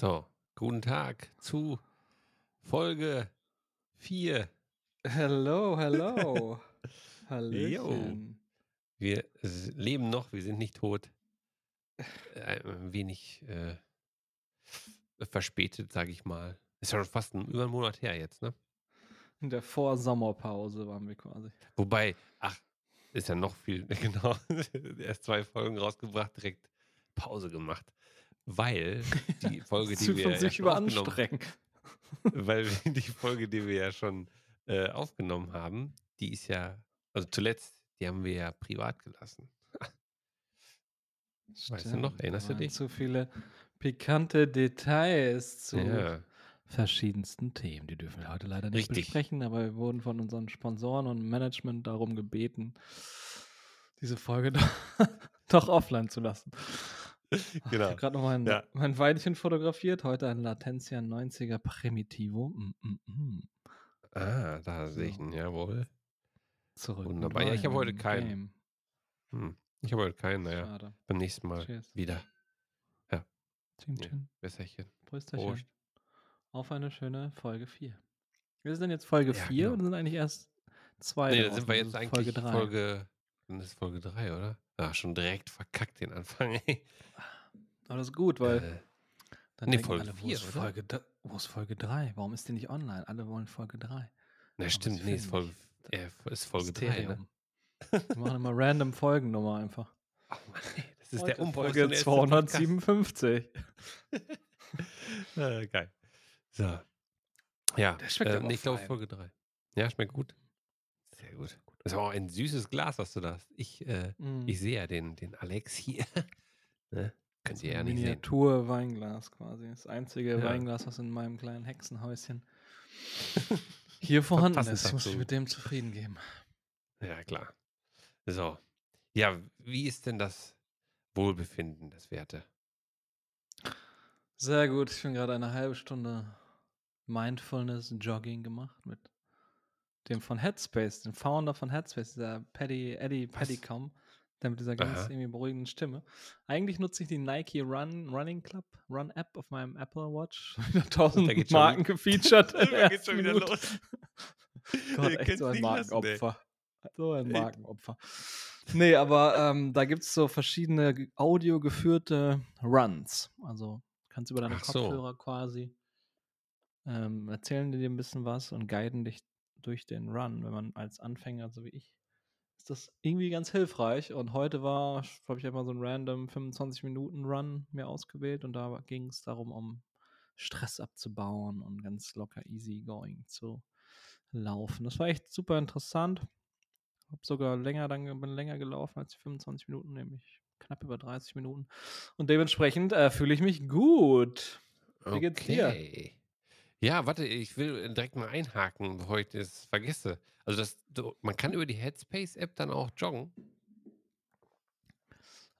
So, guten Tag zu Folge 4. Hello, hello. Hallöchen. Wir leben noch, wir sind nicht tot. Äh, Ein wenig äh, verspätet, sage ich mal. Ist ja schon fast ein, über einen Monat her jetzt, ne? In der Vorsommerpause waren wir quasi. Wobei, ach, ist ja noch viel, genau. Erst zwei Folgen rausgebracht, direkt Pause gemacht. Weil die Folge, die wir ja schon aufgenommen weil die Folge, die wir ja schon äh, aufgenommen haben, die ist ja, also zuletzt, die haben wir ja privat gelassen. Weißt du noch? Stimmt, Erinnerst du dich? Zu viele pikante Details zu Ja, verschiedensten Themen. Die dürfen wir heute leider nicht Richtig. besprechen, aber wir wurden von unseren Sponsoren und Management darum gebeten, diese Folge doch, doch offline zu lassen. Ach, Ich genau. habe gerade noch mein, Ja. mein Weinchen fotografiert. Heute ein Latencia 90er Primitivo. Mm, mm, mm. Ah, da sehe ich So. ihn, jawohl. Zurück. Wunderbar. Ja, ich habe heute keinen. Hm. Ich habe heute keinen, naja. Schade. Beim nächsten Mal Cheers. wieder. Ja. chin. Besserchen. Prösterchen. Prost. Auf eine schöne Folge 4. Wir sind jetzt Folge Ja, 4 genau. und sind eigentlich erst zwei. Nee, da sind wir jetzt eigentlich Folge Folge, 3. dann ist Folge 3, oder? Ah, schon direkt verkackt den Anfang, ey. Aber das ist gut, weil Äh, dann nee, Folge alle, wo vier, ist, oder? Folge, wo ist Folge 3? Warum ist die nicht online? Alle wollen Folge 3. na sie stimmt, nee, ist Folge, äh, ist Folge 3, ne? Wir machen immer random Folgennummer einfach. Oh Mann, ey, das ist der Heute unprofessionellste Folge Podcast. 257. Ah, geil. So. Ja, Der schmeckt äh, aber ich glaube. Folge 3. Ja, schmeckt gut. Sehr gut. Das ist auch ein süßes Glas, was du da hast. Ich, äh, Mm. ich sehe ja den, den Alex hier. ne? Könnt So ihr ja ein nicht sehen. Miniatur-Weinglas quasi. Das einzige Ja. Weinglas, was in meinem kleinen Hexenhäuschen hier vorhanden ist. Ich muss mich dazu. mit dem zufrieden geben. Ja, klar. So. Ja, wie ist denn das Wohlbefinden, das Werte? Sehr gut. Ich bin gerade eine halbe Stunde Mindfulness-Jogging gemacht mit dem von Headspace, dem Founder von Headspace, dieser Paddy, Eddie? Paddycom, der mit dieser ganz Aha. irgendwie beruhigenden Stimme. Eigentlich nutze ich die Nike Run Running Club Run App auf meinem Apple Watch. Wieder da tausend geht's schon- Marken gefeatured. Da ersten schon wieder Minute. los. Gott, echt so ein nicht lassen. Markenopfer. So ein. Markenopfer. Nee, aber ähm, da gibt es so verschiedene ge- audiogeführte Runs. Also kannst über deine Ach so. Kopfhörer quasi ähm, erzählen die dir ein bisschen was und guiden dich durch den Run, wenn man als Anfänger, so wie ich, ist das irgendwie ganz hilfreich. Und heute war, habe ich einfach so einen random 25 Minuten Run mir ausgewählt und da ging es darum, um Stress abzubauen und ganz locker easy going zu laufen. Das war echt super interessant. Hab sogar länger, dann bin länger gelaufen als die 25 Minuten, nämlich knapp über 30 Minuten. Und dementsprechend äh, fühle ich mich gut. Wie geht's dir? Ja, warte, ich will direkt mal einhaken, bevor ich das vergesse. Also das, man kann über die Headspace-App dann auch joggen.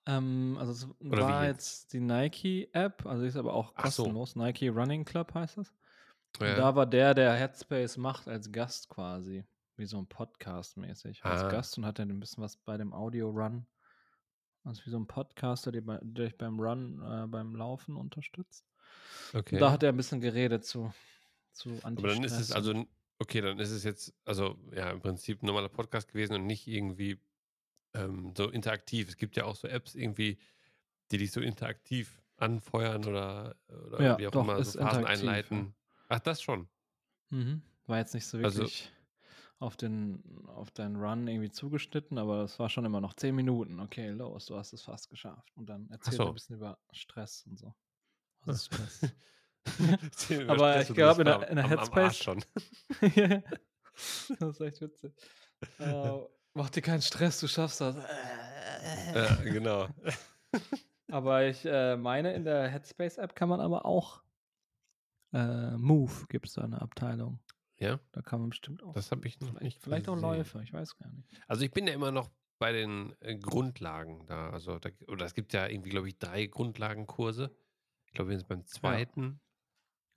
Ähm, also es Oder war jetzt? jetzt die Nike-App, also die ist aber auch Ach so. kostenlos. Nike Running Club heißt das. Ja. da war der, der Headspace macht, als Gast quasi. Wie so ein Podcast mäßig. Als Ah. Gast und hat dann ein bisschen was bei dem Audio-Run. Also wie so ein Podcaster, der, bei, der dich beim Run, äh, beim Laufen unterstützt. Okay. Und da hat er ein bisschen geredet zu, zu Aber dann ist es also, okay, dann ist es jetzt, also ja, im Prinzip ein normaler Podcast gewesen und nicht irgendwie ähm, so interaktiv. Es gibt ja auch so Apps irgendwie, die dich so interaktiv anfeuern oder, oder Ja, wie auch doch, immer so Phasen einleiten. Ach, das schon. Mhm. War jetzt nicht so Also- wirklich auf, den, auf deinen Run irgendwie zugeschnitten, aber das war schon immer noch 10 Minuten. Okay, los, du hast es fast geschafft. Und dann erzählt er so. ein bisschen über Stress und so. Mir Aber ich du glaub, bist in in der Headspace- schon. Das ist echt witzig. Äh, mach dir keinen Stress, du schaffst das. Ja, genau. Aber ich äh, meine, in der Headspace-App kann man aber auch äh, Move, gibt es da eine Abteilung. Ja, Da kann man bestimmt auch. das habe ich noch vielleicht, nicht vielleicht auch gesehen. Läufe, ich weiß gar nicht. Also ich bin ja immer noch bei den äh, Grundlagen da. Also da, oder es gibt ja irgendwie, glaube ich, drei Grundlagenkurse. Ich glaube, wir sind beim zweiten.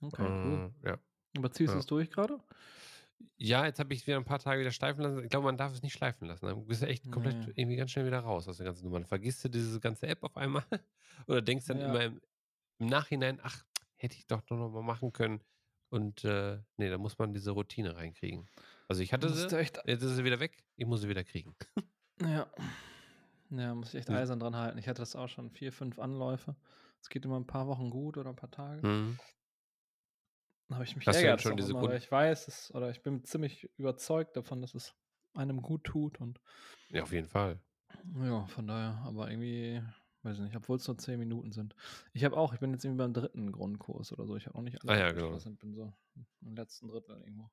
Okay, cool. Äh, ja. Aber ziehst du ja. es durch gerade? ja, jetzt habe ich es wieder ein paar Tage wieder schleifen lassen. Ich glaube, man darf es nicht schleifen lassen. Dann bist du echt komplett Nee. irgendwie ganz schnell wieder raus aus der ganzen Nummer. Dann vergisst du diese ganze App auf einmal oder denkst dann Ja. immer im, im Nachhinein, ach, hätte ich doch noch mal machen können. Und äh, nee, da muss man diese Routine reinkriegen. Also ich hatte sie, echt, jetzt ist sie wieder weg, ich muss sie wieder kriegen. ja. Ja, muss ich echt eisern dran halten. Ich hatte das auch schon vier, fünf Anläufe. Es geht immer ein paar Wochen gut oder ein paar Tage. Mhm. Dann habe ich mich Hast ärgert schon auch diese immer, ich weiß, es, oder ich bin ziemlich überzeugt davon, dass es einem gut tut und Ja, auf jeden Fall. ja, von daher, aber irgendwie, weiß ich nicht, obwohl es nur zehn Minuten sind. Ich habe auch, ich bin jetzt irgendwie beim dritten Grundkurs oder so. Ich habe noch nicht Ah ja, genau. bin so im letzten Drittel irgendwo.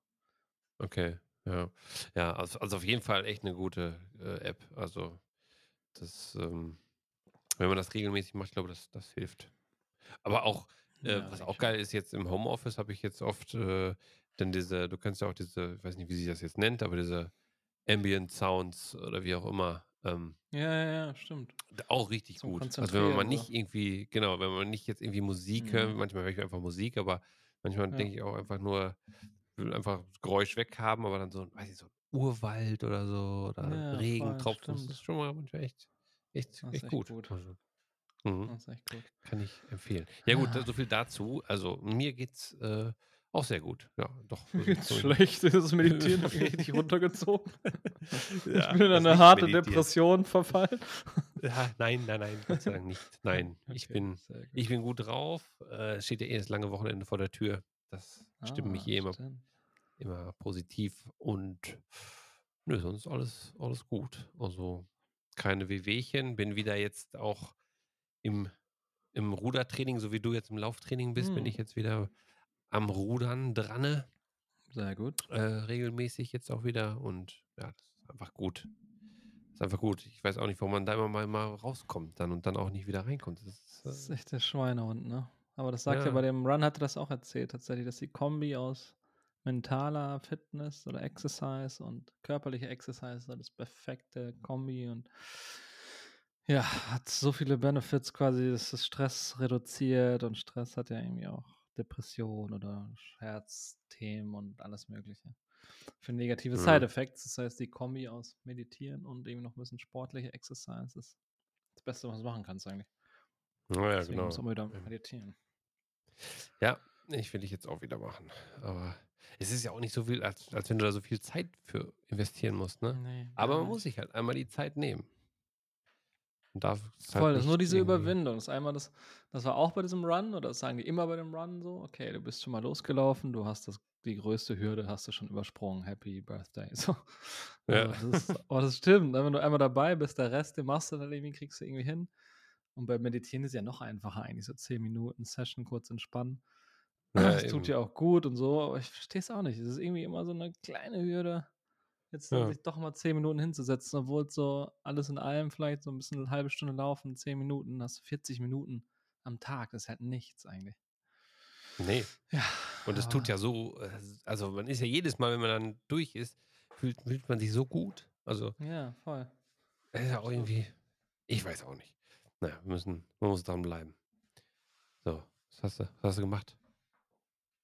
Okay, ja. Ja, also, also auf jeden Fall echt eine gute äh, App. Also das, ähm, wenn man das regelmäßig macht, glaube ich, das, das hilft. Aber auch, äh, Ja, was auch geil ist, jetzt im Homeoffice habe ich jetzt oft äh, dann diese, du kannst ja auch diese, ich weiß nicht, wie sich das jetzt nennt, aber diese Ambient Sounds oder wie auch immer, ähm, Ja, ja, ja, stimmt. auch richtig Zum gut. Also wenn man mal nicht irgendwie, genau, wenn man nicht jetzt irgendwie Musik hört, Mhm. manchmal höre ich einfach Musik, aber manchmal Ja. denke ich auch einfach nur, will einfach Geräusch weghaben, aber dann so, weiß ich, so Urwald oder so oder Ja, Regentropfen, das ist schon mal manchmal echt, echt, ist echt echt gut. gut. Also, mhm, Das ist echt gut. kann ich empfehlen. Ja gut, Ja. so viel dazu. Also mir geht's äh, auch sehr gut. Ja, doch. So- schlecht, das Meditieren hat mich richtig runtergezogen. ich Ja, bin in eine harte meditieren. Depression verfallen. Ja, nein, nein, nein, Gott sei Dank nicht. Nein, ich Okay, bin sehr gut. Ich bin gut drauf. Äh, es steht ja eh das lange Wochenende vor der Tür. Das stimmt mich Ah, eh immer, immer positiv. Und nö, sonst alles, alles gut. Also keine Wehwehchen. Bin wieder jetzt auch im, im Rudertraining, so wie du jetzt im Lauftraining bist, bin Hm. ich jetzt wieder am Rudern dran. Sehr gut. Äh, regelmäßig jetzt auch wieder. Und ja, das ist einfach gut. Das ist einfach gut. Ich weiß auch nicht, warum man da immer mal, mal rauskommt dann und dann auch nicht wieder reinkommt. Das ist, Das ist äh, echt der Schweinehund, ne? Aber das sagt ja, Ja. bei dem Run, hatte das auch erzählt, tatsächlich, dass die Kombi aus mentaler Fitness oder Exercise und körperlicher Exercise so das perfekte Kombi und ja, hat so viele Benefits quasi, dass das Stress reduziert und Stress hat ja irgendwie auch Depression oder Herzthemen und alles Mögliche. Für negative Mhm. Side-Effects, das heißt, die Kombi aus Meditieren und irgendwie noch ein bisschen sportliche Exercise ist das Beste, was du machen kannst eigentlich. naja, Deswegen genau. muss man wieder meditieren. Ja, ich will ich jetzt auch wieder machen. Aber es ist ja auch nicht so viel, als, als wenn du da so viel Zeit für investieren musst, ne? Nee, Aber man muss sich halt einmal die Zeit nehmen. Und darf es Voll, halt das ist nur diese irgendwie- Überwindung. Das ist einmal das, das war auch bei diesem Run, oder das sagen die immer bei dem Run so, okay, du bist schon mal losgelaufen, du hast das, die größte Hürde hast du schon übersprungen, Happy Birthday. So. Ja. Also das, ist, oh, das stimmt. ne? Wenn du einmal dabei bist, der Rest, den machst du dann irgendwie, kriegst du irgendwie hin. Und beim Meditieren ist ja noch einfacher eigentlich, so 10 Minuten Session, kurz entspannen. Ja, das tut ja auch gut und so, aber ich verstehe es auch nicht. Es ist irgendwie immer so eine kleine Hürde, jetzt Ja. sich doch mal 10 Minuten hinzusetzen, obwohl es so alles in allem vielleicht so ein bisschen eine halbe Stunde laufen, 10 Minuten, hast du 40 Minuten am Tag. Das ist halt nichts eigentlich. Nee. Ja. Und es tut ja so, äh, also man ist ja jedes Mal, wenn man dann durch ist, fühlt, fühlt man sich so gut. Also, Ja, voll. es ist ja auch irgendwie, ich weiß auch nicht. Naja, wir müssen, man muss dranbleiben. So, was hast du, was hast du gemacht?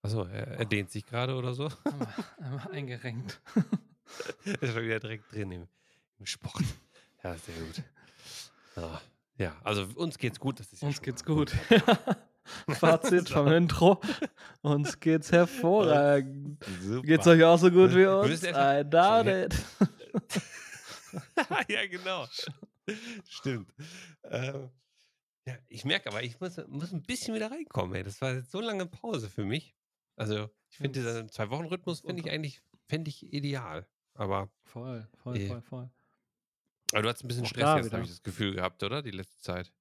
Achso, er, er dehnt sich gerade oder so. Einmal, einmal eingerenkt. ist schon wieder direkt drin im, im Sport. Ja, sehr gut. Ja, ja, also uns geht's gut. Das ist Uns geht's mal gut. Fazit vom Intro. Uns geht's hervorragend. Super. Geht's euch auch so gut wie uns? I doubt it. ja, genau. Stimmt. Ähm, ja, ich merke aber, ich muss, muss ein bisschen wieder reinkommen. Ey. Das war jetzt so lange Pause für mich. Also, ich finde, Find's- dieser Zwei-Wochen-Rhythmus finde ich eigentlich fände ich ideal. Aber, Voll, voll, Eh. voll, voll. aber du hast ein bisschen Auch Stress jetzt, habe ich das Gefühl gehabt, oder? Die letzte Zeit.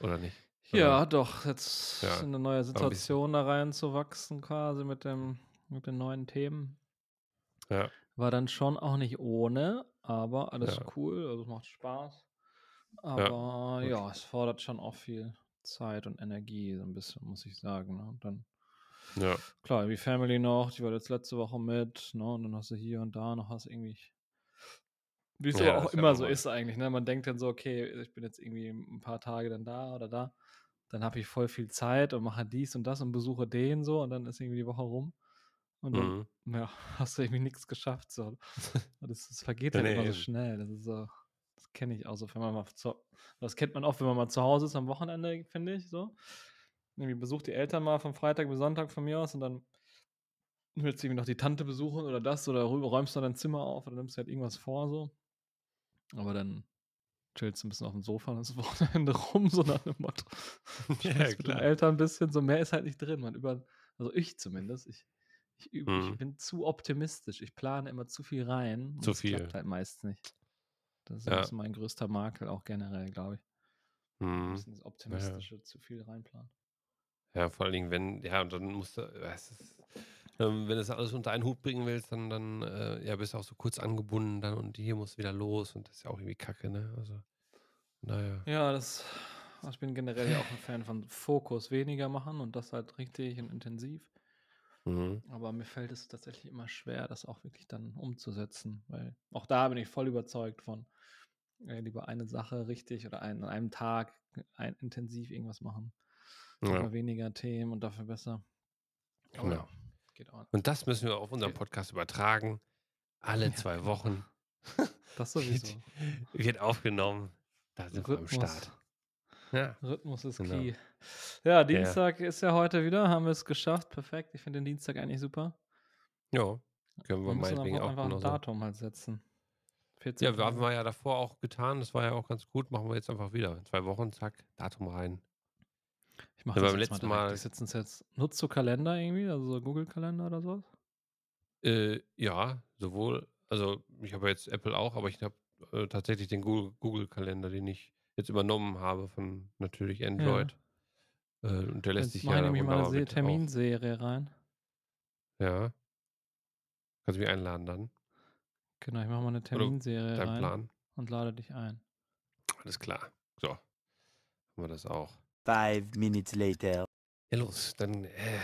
Oder nicht? Ja, doch, jetzt Ja, in eine neue. Situation da reinzuwachsen, quasi mit dem, mit den neuen Themen. Ja. War dann schon auch nicht ohne, aber alles Ja. cool, also es macht Spaß. Aber ja, es fordert schon auch viel Zeit und Energie, so ein bisschen, muss ich sagen. Ne? Und dann, Ja. klar, die Family noch, die war jetzt letzte Woche mit, ne? Und dann hast du hier und da noch was irgendwie. Wie es Ja, auch immer so ist eigentlich, ne? Man denkt dann so, okay, ich bin jetzt irgendwie ein paar Tage dann da oder da. Dann habe ich voll viel Zeit und mache dies und das und besuche den so und dann ist irgendwie die Woche rum. Und dann Mhm. ja, hast du irgendwie nichts geschafft. So. Das, das vergeht Ja, halt nee, immer so schnell. Das ist so, das kenne ich auch so, wenn man mal zu, das kennt man oft, wenn man mal zu Hause ist am Wochenende, finde ich so. Irgendwie besuch die Eltern mal von Freitag bis Sonntag von mir aus und dann willst du irgendwie noch die Tante besuchen oder das oder räumst du dein Zimmer auf oder nimmst halt irgendwas vor so. Aber dann chillst du ein bisschen auf dem Sofa und das Wochenende rum, so nach dem Motto. Ja, mit den. Eltern ein bisschen, so mehr ist halt nicht drin. Man über, also ich zumindest, ich, ich, üb, ich Mhm. bin zu optimistisch. Ich plane immer zu viel rein. und Zu es klappt viel. halt meist nicht. Das ist Ja. ein mein größter Makel, auch generell, glaube ich. Ein Mhm. bisschen das Optimistische, zu viel reinplanen. Ja, vor allen Dingen, wenn, ja, und dann musst du, es ist, ähm, wenn du das alles unter einen Hut bringen willst, dann, dann äh, ja, bist du auch so kurz angebunden dann und hier musst du wieder los und das ist ja auch irgendwie kacke, ne? Also, naja. Ja, das. also Ich bin generell ja auch ein Fan von Fokus weniger machen und das halt richtig und intensiv. Mhm. Aber mir fällt es tatsächlich immer schwer, das auch wirklich dann umzusetzen, weil auch da bin ich voll überzeugt von äh, lieber eine Sache richtig oder ein, an einem Tag ein, intensiv irgendwas machen. Ja, weniger Themen und dafür besser. Genau. ja, geht auch. Und das müssen wir auf unseren. Podcast übertragen. Alle Ja, zwei genau. Wochen Das wird, sowieso. wird aufgenommen. Da sind wir am Rhythmus, Start. Ja, Rhythmus ist Genau. key. Ja, Dienstag ist ja heute wieder, haben wir es geschafft. Perfekt. Ich finde den Dienstag eigentlich super. ja können wir Wir meinetwegen auch einfach ein. Datum halt setzen. 14. Ja, wir haben wir ja davor auch getan. Das war ja auch ganz gut. Machen wir jetzt einfach wieder. In zwei Wochen, zack, Datum rein. Ich mache Ja, das beim jetzt letzten mal. setze uns jetzt. Nutzt du Kalender irgendwie? Also so Google-Kalender oder sowas? Äh, ja, sowohl, also ich habe jetzt Apple auch, aber ich habe äh, tatsächlich den Google- Google-Kalender, den ich jetzt übernommen habe von natürlich Android. Äh, und der lässt Jetzt sich ja ich nämlich mal eine Terminserie rein. Ja. Kannst du mich einladen dann? Genau, ich mache mal eine Terminserie rein Plan? und lade dich ein. Alles klar. So. Haben wir das auch. Five minutes later. Ja, los, dann äh,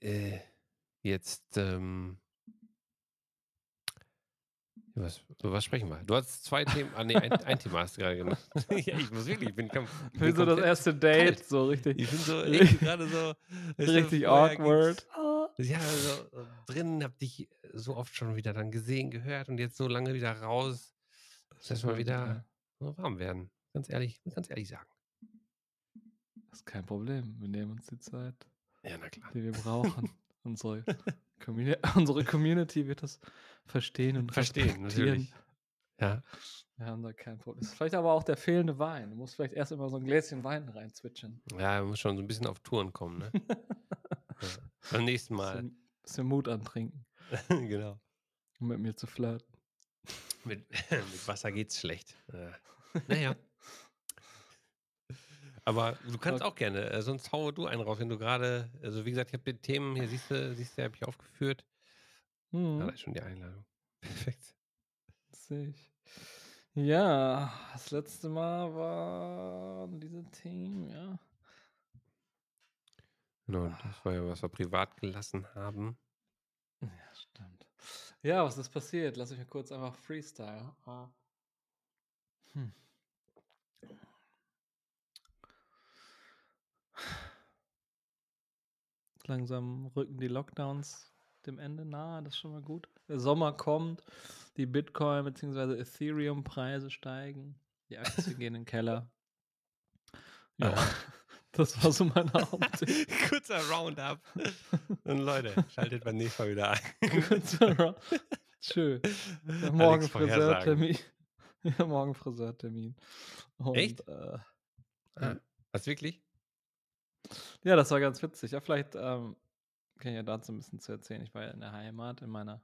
äh, jetzt ähm, was, über was sprechen wir? Du hast zwei Themen, ah nee, ein, ein Thema hast du gerade genannt. ja, ich muss wirklich, ich bin, kom ich bin so das erste Date, kalt. so richtig, Ich bin so Richtig- gerade so richtig vorher awkward. Ja, so drin, hab dich so oft schon wieder dann gesehen, gehört und jetzt so lange wieder raus. Das ist mal wieder so warm werden. Ganz ehrlich, ganz ehrlich sagen. Ist kein Problem. Wir nehmen uns die Zeit, Ja, die wir brauchen. unsere, Communi unsere Community wird das verstehen und Verstehen, natürlich. Ja. Wir haben da kein Problem. Das ist vielleicht aber auch der fehlende Wein. Du musst vielleicht erst immer so ein Gläschen Wein reinzwitschern. Ja, man muss schon so ein bisschen auf Touren kommen, ne? ja. Beim nächsten Mal. Bisschen, bisschen Mut antrinken, genau. um mit mir zu flirten. Mit, mit Wasser geht's schlecht. Ja. Naja. Aber du kannst auch gerne, äh, sonst hau du einen raus, wenn du gerade, also wie gesagt, ich habe die Themen, hier siehst du, siehst du, habe ich aufgeführt. Ja, da ist schon die Einladung. Perfekt. Sehe ich. Ja, das letzte Mal waren diese Themen, ja. Genau, das war ja, was wir privat gelassen haben. Ja, stimmt. Ja, was ist passiert? Lass mich mal kurz einfach Freestyle. Ah. Hm. Langsam rücken die Lockdowns dem Ende nahe, das ist schon mal gut. Der Sommer kommt, die Bitcoin- bzw. Ethereum-Preise steigen, die Aktien gehen in den Keller. Ja, das war so mein Hauptthema. Kurzer Roundup. Und Leute, schaltet beim nächsten Mal wieder ein. Kurzer Ra- Schön. Ja, morgen. Friseurtermin. Ja, morgen Friseurtermin. Und, Echt? Äh, Ah, was wirklich? Ja, das war ganz witzig. Ja, vielleicht ähm, kann ich ja dazu ein bisschen zu erzählen. Ich war ja in der Heimat, in meiner,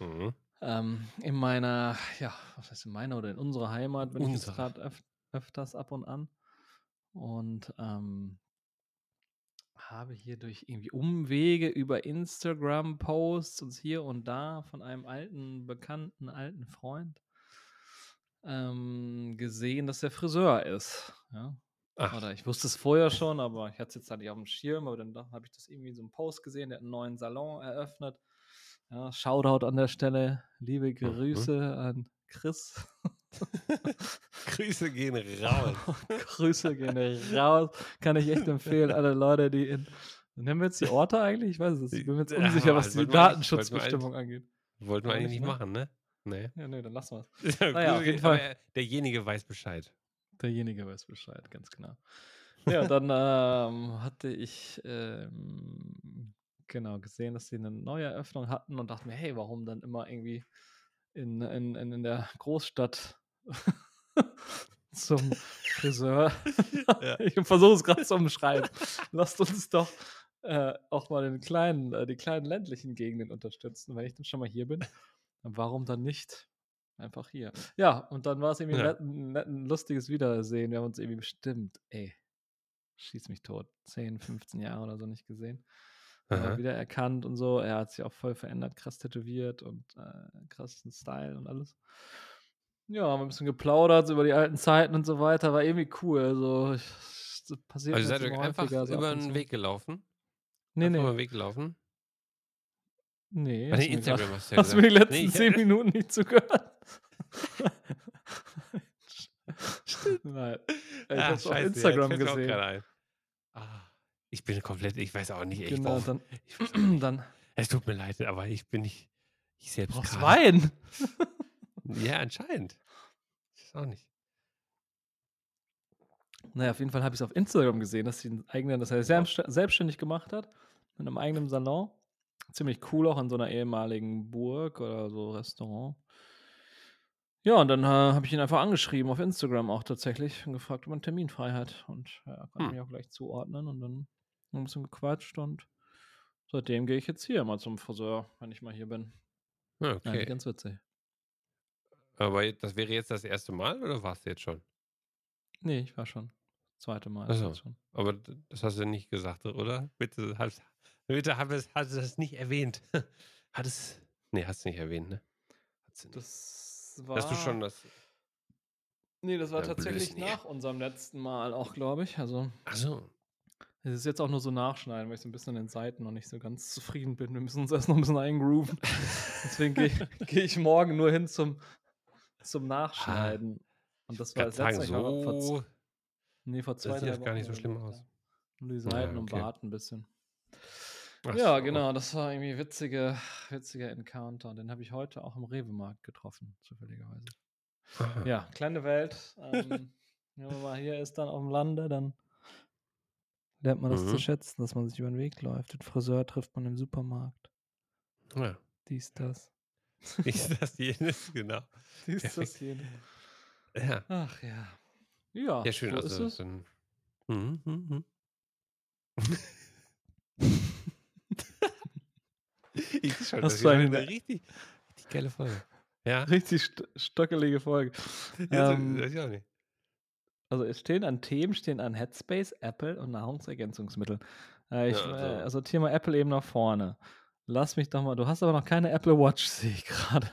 Mhm. ähm, in meiner, ja, was heißt in meiner oder in unserer Heimat bin ich Unsere. gerade öf öfters ab und an. Und ähm, habe hier durch irgendwie Umwege über Instagram-Posts und hier und da von einem alten, bekannten, alten Freund ähm, gesehen, dass er Friseur ist. Ja? Ach, Oder ich wusste es vorher schon, aber ich hatte es jetzt halt nicht auf dem Schirm, aber dann da habe ich das irgendwie in so einem Post gesehen, der hat einen neuen Salon eröffnet. Ja, Shoutout an der Stelle, liebe Grüße an Chris. Grüße gehen raus. Grüße gehen raus. Kann ich echt empfehlen, alle Leute, die in. Nennen wir jetzt die Orte eigentlich? Ich weiß es. nicht. Ich bin mir jetzt Ja, unsicher, was halt, die Datenschutzbestimmung angeht. Wollten wir eigentlich nicht, ne? machen, ne? Nee. Ja, nee, dann lassen wir es. Ja, Naja, auf jeden Fall. Derjenige weiß Bescheid. Derjenige weiß Bescheid, ganz genau. Ja, dann ähm, hatte ich ähm, genau gesehen, dass sie eine Neueröffnung hatten und dachte mir, hey, warum dann immer irgendwie in, in, in, in der Großstadt zum Friseur? Ja. ich versuche es gerade zu umschreiben. Lasst uns doch äh, auch mal den kleinen, äh, die kleinen ländlichen Gegenden unterstützen, wenn ich dann schon mal hier bin. Warum dann nicht einfach hier? Ja, und dann war es irgendwie Ja. ein, ein lustiges Wiedersehen. Wir haben uns irgendwie bestimmt, ey, schieß mich tot, 10, 15 Jahre oder so nicht gesehen. Aha. Aber wieder erkannt und so. Er hat sich auch voll verändert, krass tätowiert und äh, krassen Style und alles. Ja, haben ein bisschen geplaudert über die alten Zeiten und so weiter. War irgendwie cool. Also, ich, das passiert Also mir seid ihr einfach so über den. Weg gelaufen? Nee, Einfach nee. über den Weg gelaufen? Nee, mir Instagram hast du ja hast du mir die letzten Nee, zehn. Minuten nicht zugehört? Nein. Ich Ah, hab's auf scheiße, ja, Instagram auch gesehen. gerade ein. Ah, ich bin komplett, ich weiß auch nicht echt. Genau, dann, Ich auch dann Es tut mir leid, aber ich bin nicht. Ich selbst brauchst gerade. Wein. Ja, anscheinend. Ich weiß auch nicht. Naja, auf jeden Fall habe ich es auf Instagram gesehen, dass sie einen eigenen, dass er selbst, selbstständig gemacht hat, in einem eigenen Salon. Ziemlich cool auch in so einer ehemaligen Burg oder so Restaurant. Ja, und dann äh, habe ich ihn einfach angeschrieben auf Instagram auch tatsächlich und gefragt, ob einen Termin frei hat. Und ja, er konnte Hm. mich auch gleich zuordnen und dann ein bisschen gequatscht und seitdem gehe ich jetzt hier mal zum Friseur, wenn ich mal hier bin. Ja, Ja, okay. ganz witzig. Aber das wäre jetzt das erste Mal oder warst du jetzt schon? Nee, ich war schon. Zweite Mal. Ach ist so. jetzt schon. Aber das hast du nicht gesagt, oder? Bitte, hast, bitte hast, hast, du das nicht erwähnt. Hat es. Nee, hast du nicht erwähnt, ne? Nicht. Das war. Hast du schon das. Nee, das war Ja, tatsächlich Blödsinn, ja. nach unserem letzten Mal auch, glaube ich. Also, Achso. es ist jetzt auch nur so nachschneiden, weil ich so ein bisschen an den Seiten noch nicht so ganz zufrieden bin. Wir müssen uns erst noch ein bisschen eingrooven. Deswegen gehe geh ich morgen nur hin zum, zum Nachschneiden. Und das Ich war das letzte Mal. ich Vor, so. z- nee, vor zwei, Das sieht gar nicht so schlimm aus. ja. Nur die Ja, Seiten und okay. Bart ein bisschen. Ach ja, so. genau, das war irgendwie witzige, witziger Encounter. Den habe ich heute auch im Rewe-Markt getroffen, zufälligerweise. Aha. Ja, kleine Welt. Ähm, wenn man mal hier ist, dann auf dem Lande, dann lernt man das zu Mhm. schätzen, dass man sich über den Weg läuft. Den Friseur trifft man im Supermarkt. Ja. Dies, das. Ist das jenes? Genau. Dies, Perfekt. das, jene. Ja. Ach ja. Ja, Ja, schön. so also, ist es. Dann, mhm, mhm, mhm. ich schon, Hast das du eine- eine richtig, richtig geile Folge. Ja, Richtig st stockelige Folge. ja Ähm, weiß ich auch nicht. Also es stehen an Themen, stehen an Headspace, Apple und Nahrungsergänzungsmitteln. Äh, ich, Ja, also- äh, also Thema Apple eben nach vorne. Lass mich doch mal, du hast aber noch keine Apple Watch, sehe ich gerade.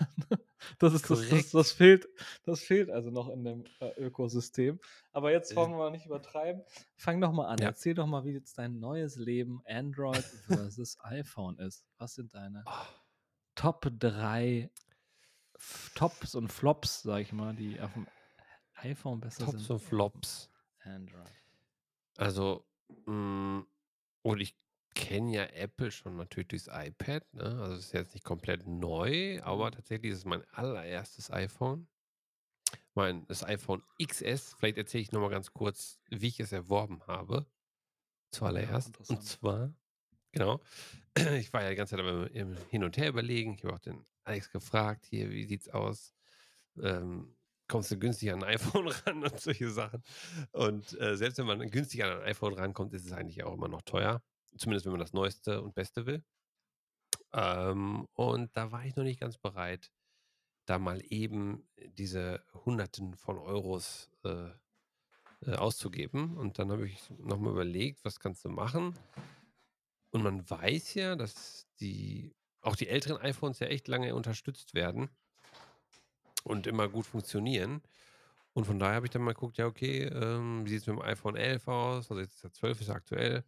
Das ist das, das, das fehlt, das fehlt also noch in dem äh, Ökosystem. Aber jetzt Äh. wollen wir mal nicht übertreiben. Fang doch mal an. Ja. Erzähl doch mal, wie jetzt dein neues Leben Android versus iPhone ist. Was sind deine Oh, Top 3 Tops und Flops, sag ich mal, die auf dem iPhone besser Tops sind? und Flops. Android. Also, mh, und ich kenne ja Apple schon natürlich durchs iPad. Ne? Also, es ist jetzt nicht komplett neu, aber Mhm. tatsächlich ist es mein allererstes iPhone. Mein, das iPhone XS. Vielleicht erzähle ich nochmal ganz kurz, wie ich es erworben habe. Zuallererst. und interessant. zwar, genau, ich war ja die ganze Zeit im, im Hin und Her überlegen. Ich habe auch den Alex gefragt, hier, wie sieht's aus? Ähm, kommst du günstig an ein iPhone ran und solche Sachen. Und äh, selbst wenn man günstig an ein iPhone rankommt, ist es eigentlich auch immer noch teuer. Zumindest wenn man das Neueste und Beste will. Ähm, und da war ich noch nicht ganz bereit, da mal eben diese Hunderten von Euros äh, äh, auszugeben. Und dann habe ich nochmal überlegt, was kannst du machen? Und man weiß ja, dass die auch die älteren iPhones ja echt lange unterstützt werden und immer gut funktionieren. Und von daher habe ich dann mal geguckt, ja, okay, ähm, wie sieht es mit dem iPhone 11 aus? Also jetzt ist der 12 ist aktuell.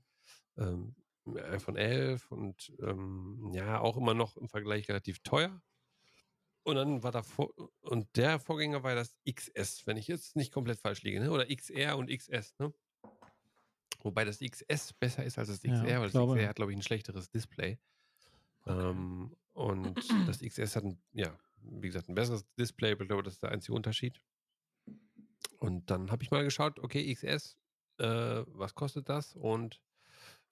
Ähm, iPhone 11 und ähm, ja, auch immer noch im Vergleich relativ teuer. Und dann war da vor, und der Vorgänger war das XS, wenn ich jetzt nicht komplett falsch liege, ne? Oder XR und XS, ne? Wobei das XS besser ist als das Ja, XR, weil das glaube, XR ja. hat, glaube ich, ein schlechteres Display. Ähm, und das XS hat, ein, ja, wie gesagt, ein besseres Display. Ich glaube, das ist der einzige Unterschied. Und dann habe ich mal geschaut, okay, XS äh, was kostet das? Und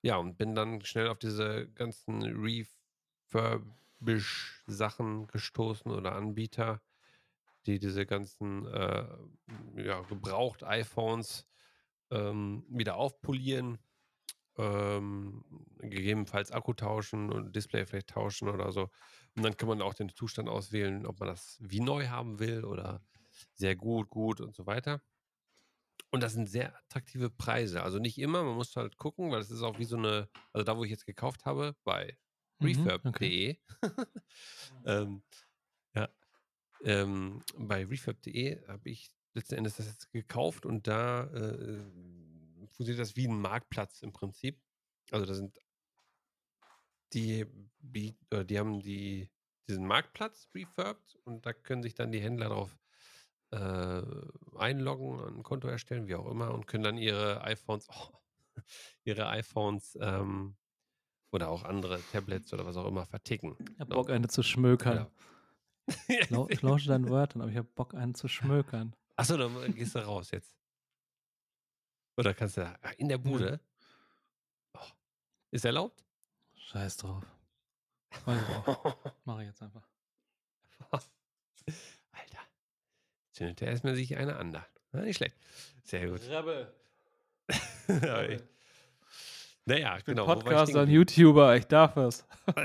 ja, und bin dann schnell auf diese ganzen Refurbish-Sachen gestoßen oder Anbieter, die diese ganzen äh, ja, gebraucht iPhones ähm, wieder aufpolieren, ähm, gegebenenfalls Akku tauschen und Display vielleicht tauschen oder so. Und dann kann man auch den Zustand auswählen, ob man das wie neu haben will oder sehr gut, gut und so weiter. Und das sind sehr attraktive Preise. Also nicht immer, man muss halt gucken, weil es ist auch wie so eine, also da, wo ich jetzt gekauft habe, bei Mhm, refurb.de. ähm, ja. Ähm, bei refurb.de habe ich letzten Endes das jetzt gekauft und da äh, funktioniert das wie ein Marktplatz im Prinzip. Also da sind die, die haben die, diesen Marktplatz refurbed und da können sich dann die Händler drauf äh, einloggen, ein Konto erstellen, wie auch immer, und können dann ihre iPhones, oh, ihre iPhones ähm, oder auch andere Tablets oder was auch immer verticken. Ich hab Bock, eine zu schmökern. Ja. Ich lau- Ich lausche deinen Wörtern, aber ich hab Bock, einen zu schmökern. Achso, dann gehst du raus jetzt. Oder kannst du ah, in der Bude? Oh, ist erlaubt? Scheiß drauf. Weiß drauf. Mach ich jetzt einfach. Alter. Zündet er erstmal sich eine an. Na, nicht schlecht. Sehr gut. Rebel. Ja, ich- naja, Ich bin genau. Podcaster und YouTuber, ich darf es.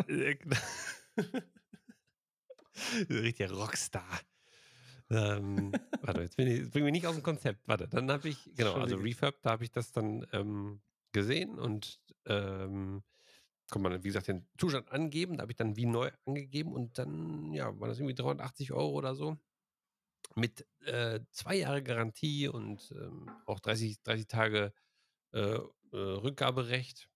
Richtiger Rockstar. Ähm, warte, jetzt bin ich, jetzt bring mich nicht aus dem Konzept. Warte, dann habe ich, genau, also. Refurb, da habe ich das dann ähm, gesehen und ähm, kann man, wie gesagt, den Zustand angeben. Da habe ich dann wie neu angegeben und dann, ja, war das irgendwie 380 Euro oder so. Mit äh, zwei Jahre Garantie und ähm, auch 30, 30 Tage äh, äh, Rückgaberecht.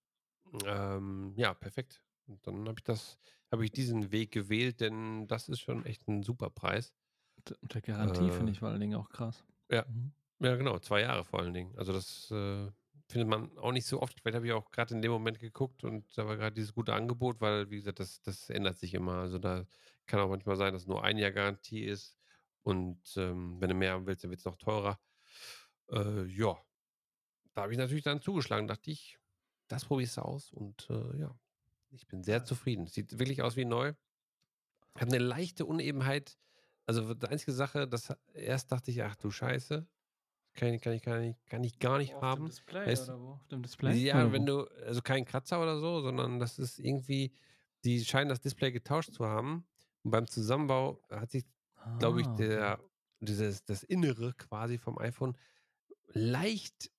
Ähm, ja, perfekt. Und dann habe ich das, habe ich diesen Weg gewählt, denn das ist schon echt ein super Preis. Und der Garantie Äh, finde ich vor allen Dingen auch krass. ja. Mhm. Ja, genau, zwei Jahre vor allen Dingen. Also das äh, findet man auch nicht so oft. Vielleicht habe ich auch gerade in dem Moment geguckt und da war gerade dieses gute Angebot, weil, wie gesagt, das, das ändert sich immer. Also da kann auch manchmal sein, dass nur ein Jahr Garantie ist. Und ähm, wenn du mehr haben willst, dann wird es noch teurer. Äh, ja, da habe ich natürlich dann zugeschlagen. Dachte ich, das probierst du aus. Und äh, ja, ich bin sehr zufrieden. Sieht wirklich aus wie neu. Hat eine leichte Unebenheit. Also die einzige Sache, das erst dachte ich, ach du Scheiße, kann, ich- kann, ich, kann, ich, kann ich gar nicht Auf dem haben. Display Weißt- oder wo? Auf dem Display? Ja, wenn wo? du, also kein Kratzer oder so, sondern das ist irgendwie, die scheinen das Display getauscht zu haben. Und beim Zusammenbau hat sich, glaube ich, Ah, okay. der, dieses, das Innere quasi vom iPhone leicht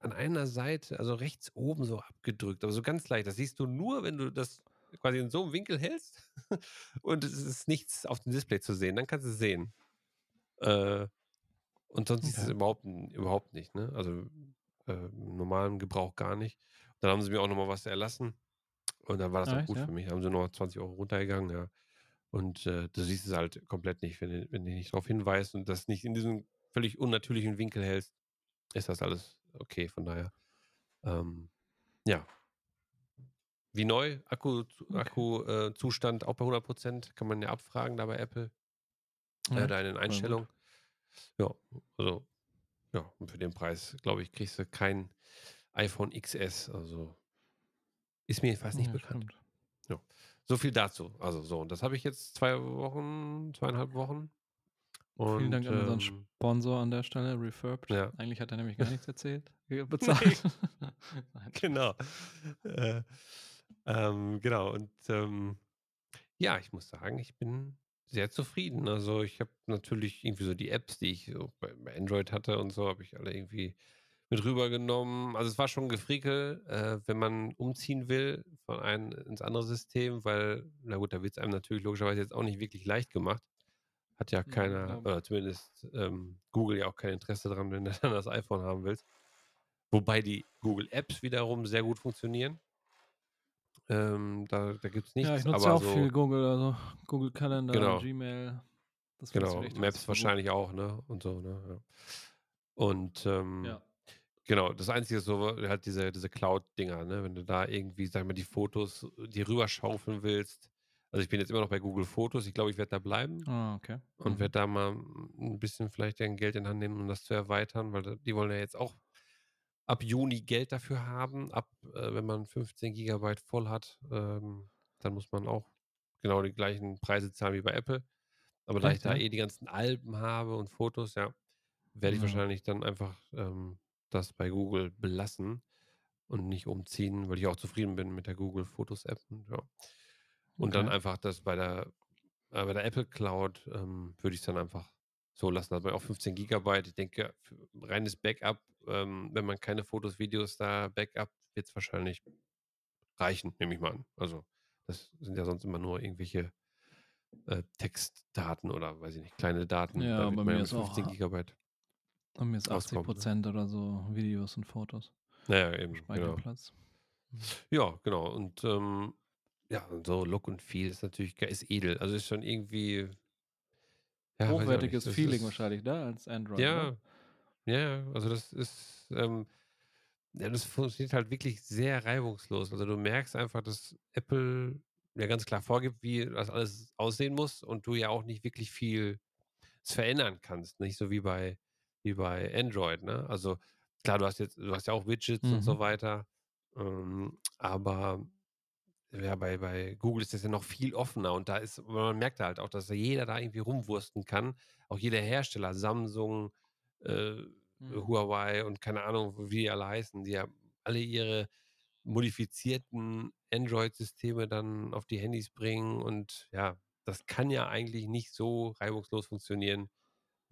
an einer Seite, also rechts oben so abgedrückt, aber so ganz leicht. Das siehst du nur, wenn du das quasi in so einem Winkel hältst und es ist nichts auf dem Display zu sehen. Dann kannst du es sehen. Äh, und sonst siehst du es Okay. überhaupt, überhaupt nicht. Ne? Also äh, im normalen Gebrauch gar nicht. Dann haben sie mir auch nochmal was erlassen. Und dann war das Ah, auch gut ja? für mich. Haben sie nochmal 20 Euro runtergegangen, ja. Und äh, du siehst es halt komplett nicht, wenn du, wenn du nicht darauf hinweist und das nicht in diesem völlig unnatürlichen Winkel hältst, ist das alles okay. Von daher, ähm, ja. Wie neu, Akku, Okay. Akku äh, Zustand auch bei 100%, kann man ja abfragen da bei Apple, äh, Ja, da in den. Einstellungen. Ja, also, ja, und für den Preis, glaube ich, kriegst du kein iPhone XS. Also, ist mir fast nicht Ja, bekannt. stimmt. So viel dazu. Also so, und das habe ich jetzt zwei Wochen, zweieinhalb Wochen. Und, Vielen Dank an unseren ähm, Sponsor an der Stelle, Refurbed. Ja. Eigentlich hat er nämlich gar nichts erzählt. Bezahlt. Genau. Äh, ähm, genau. Und ähm, ja, ich muss sagen, ich bin sehr zufrieden. Also ich habe natürlich irgendwie so die Apps, die ich so bei Android hatte und so, habe ich alle irgendwie mit rübergenommen. Also es war schon ein Gefrickel, äh, wenn man umziehen will von einem ins andere System, weil, na gut, da wird es einem natürlich logischerweise jetzt auch nicht wirklich leicht gemacht. Hat ja Ja, keiner, ich. oder zumindest ähm, Google ja auch kein Interesse daran, wenn du dann das iPhone haben willst. Wobei die Google Apps wiederum sehr gut funktionieren. Ähm, da da gibt es nichts. Ja, ich nutze aber ja auch so, viel Google, also Google Kalender, Genau. Gmail. Das Genau, Maps super gut. wahrscheinlich auch, ne? Und so, ne? Ja. Und ähm, Ja. Genau, das Einzige ist so halt diese, diese Cloud-Dinger, ne? Wenn du da irgendwie, sag mal, die Fotos, die rüberschaufeln willst. Also ich bin jetzt immer noch bei Google Fotos, ich glaube, ich werde da bleiben Ah, okay. und Mhm. werde da mal ein bisschen vielleicht ein Geld in Hand nehmen, um das zu erweitern, weil die wollen ja jetzt auch ab Juni Geld dafür haben. Ab, äh, wenn man 15 Gigabyte voll hat, ähm, dann muss man auch genau die gleichen Preise zahlen wie bei Apple. Aber da ich Echt, da ja? eh die ganzen Alben habe und Fotos, ja, werde ich Ja. wahrscheinlich dann einfach ähm, das bei Google belassen und nicht umziehen, weil ich auch zufrieden bin mit der Google Fotos App. Und, ja. und dann Okay. einfach das bei der, äh, bei der Apple Cloud ähm, würde ich es dann einfach so lassen. Also auch 15 Gigabyte. Ich denke, reines Backup, ähm, wenn man keine Fotos, Videos da Backup, wird es wahrscheinlich reichen, nehme ich mal an. Also das sind ja sonst immer nur irgendwelche äh, Textdaten oder weiß ich nicht, kleine Daten. Ja, da bei mir ist auch 15 Gigabyte. Mir ist 80 auskommen, ne? Prozent oder so Videos und Fotos. Naja, eben, genau. Speicherplatz. Ja, genau. Und ähm, ja, so Look und Feel ist natürlich ist edel. Also ist schon irgendwie. Ja. Hochwertiges Feeling ist- wahrscheinlich, ne? Als Android. Ja, Ne? ja, also das ist, ähm, ja, das funktioniert halt wirklich sehr reibungslos. Also du merkst einfach, dass Apple ja ganz klar vorgibt, wie das alles aussehen muss und du ja auch nicht wirklich viel verändern kannst. Nicht so wie bei, wie bei Android, ne? Also klar, du hast jetzt, du hast ja auch Widgets und so Mhm. weiter. Ähm, aber ja, bei, bei Google ist das ja noch viel offener und da ist, man merkt halt auch, dass jeder da irgendwie rumwursten kann. Auch jeder Hersteller, Samsung, äh, Mhm. Huawei und keine Ahnung, wie die alle heißen, die haben alle ihre modifizierten Android-Systeme dann auf die Handys bringen und ja, das kann ja eigentlich nicht so reibungslos funktionieren,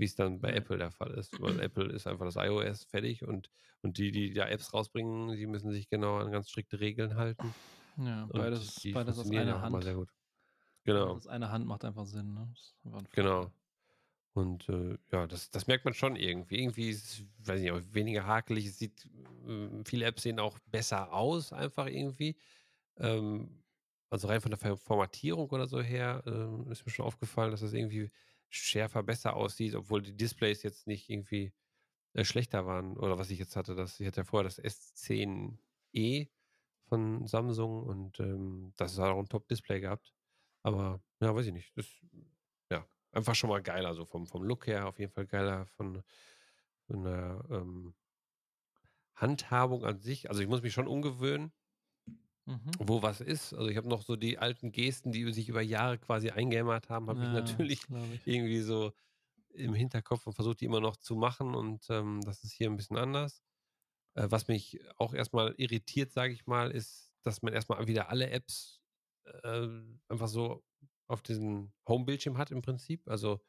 wie es dann bei Nee. Apple der Fall ist. Weil Apple ist einfach das iOS fertig und, und die, die da Apps rausbringen, die müssen sich genau an ganz strikte Regeln halten. Ja, Und beides, beides aus einer Hand. sehr gut. Genau, aus einer Hand macht einfach Sinn, ne? Das einfach genau. Und äh, ja, das, das merkt man schon irgendwie. Irgendwie ist es, weiß ich nicht, weniger hakelig. Es sieht, äh, viele Apps sehen auch besser aus, einfach irgendwie. Ähm, also rein von der Formatierung oder so her ähm, ist mir schon aufgefallen, dass das irgendwie schärfer, besser aussieht, obwohl die Displays jetzt nicht irgendwie äh, schlechter waren. Oder was ich jetzt hatte, das, ich hatte ja vorher das S10e von Samsung und ähm, das hat auch ein Top-Display gehabt. Aber ja, weiß ich nicht. Das, ja, einfach schon mal geiler, so vom, vom Look her, auf jeden Fall geiler von, der ähm, Handhabung an sich. Also ich muss mich schon umgewöhnen, Mhm. wo was ist. Also ich habe noch so die alten Gesten, die sich über Jahre quasi eingehämmert haben, habe Ja, ich natürlich ich. irgendwie so im Hinterkopf und versuche die immer noch zu machen und ähm, das ist hier ein bisschen anders. Äh, was mich auch erstmal irritiert, sage ich mal, ist, dass man erstmal wieder alle Apps äh, einfach so auf diesem Home-Bildschirm hat im Prinzip. Also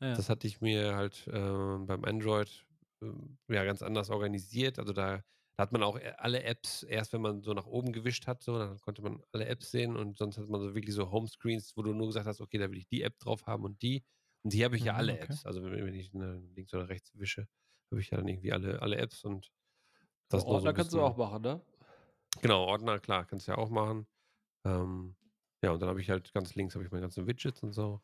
Ja. das hatte ich mir halt äh, beim Android äh, ja ganz anders organisiert. Also da, da hat man auch e- alle Apps erst, wenn man so nach oben gewischt hat, so, dann konnte man alle Apps sehen und sonst hat man so wirklich so Homescreens, wo du nur gesagt hast, okay, da will ich die App drauf haben und die. Und die habe ich ja Mhm, alle okay. Apps. Also wenn, ich ne, links oder rechts wische, habe ich ja dann irgendwie alle, alle Apps und das So, so Ordner ein kannst du auch machen, ne? Genau, Ordner, klar, kannst du ja auch machen. Ähm, ja, und dann habe ich halt ganz links habe ich meine ganzen Widgets und so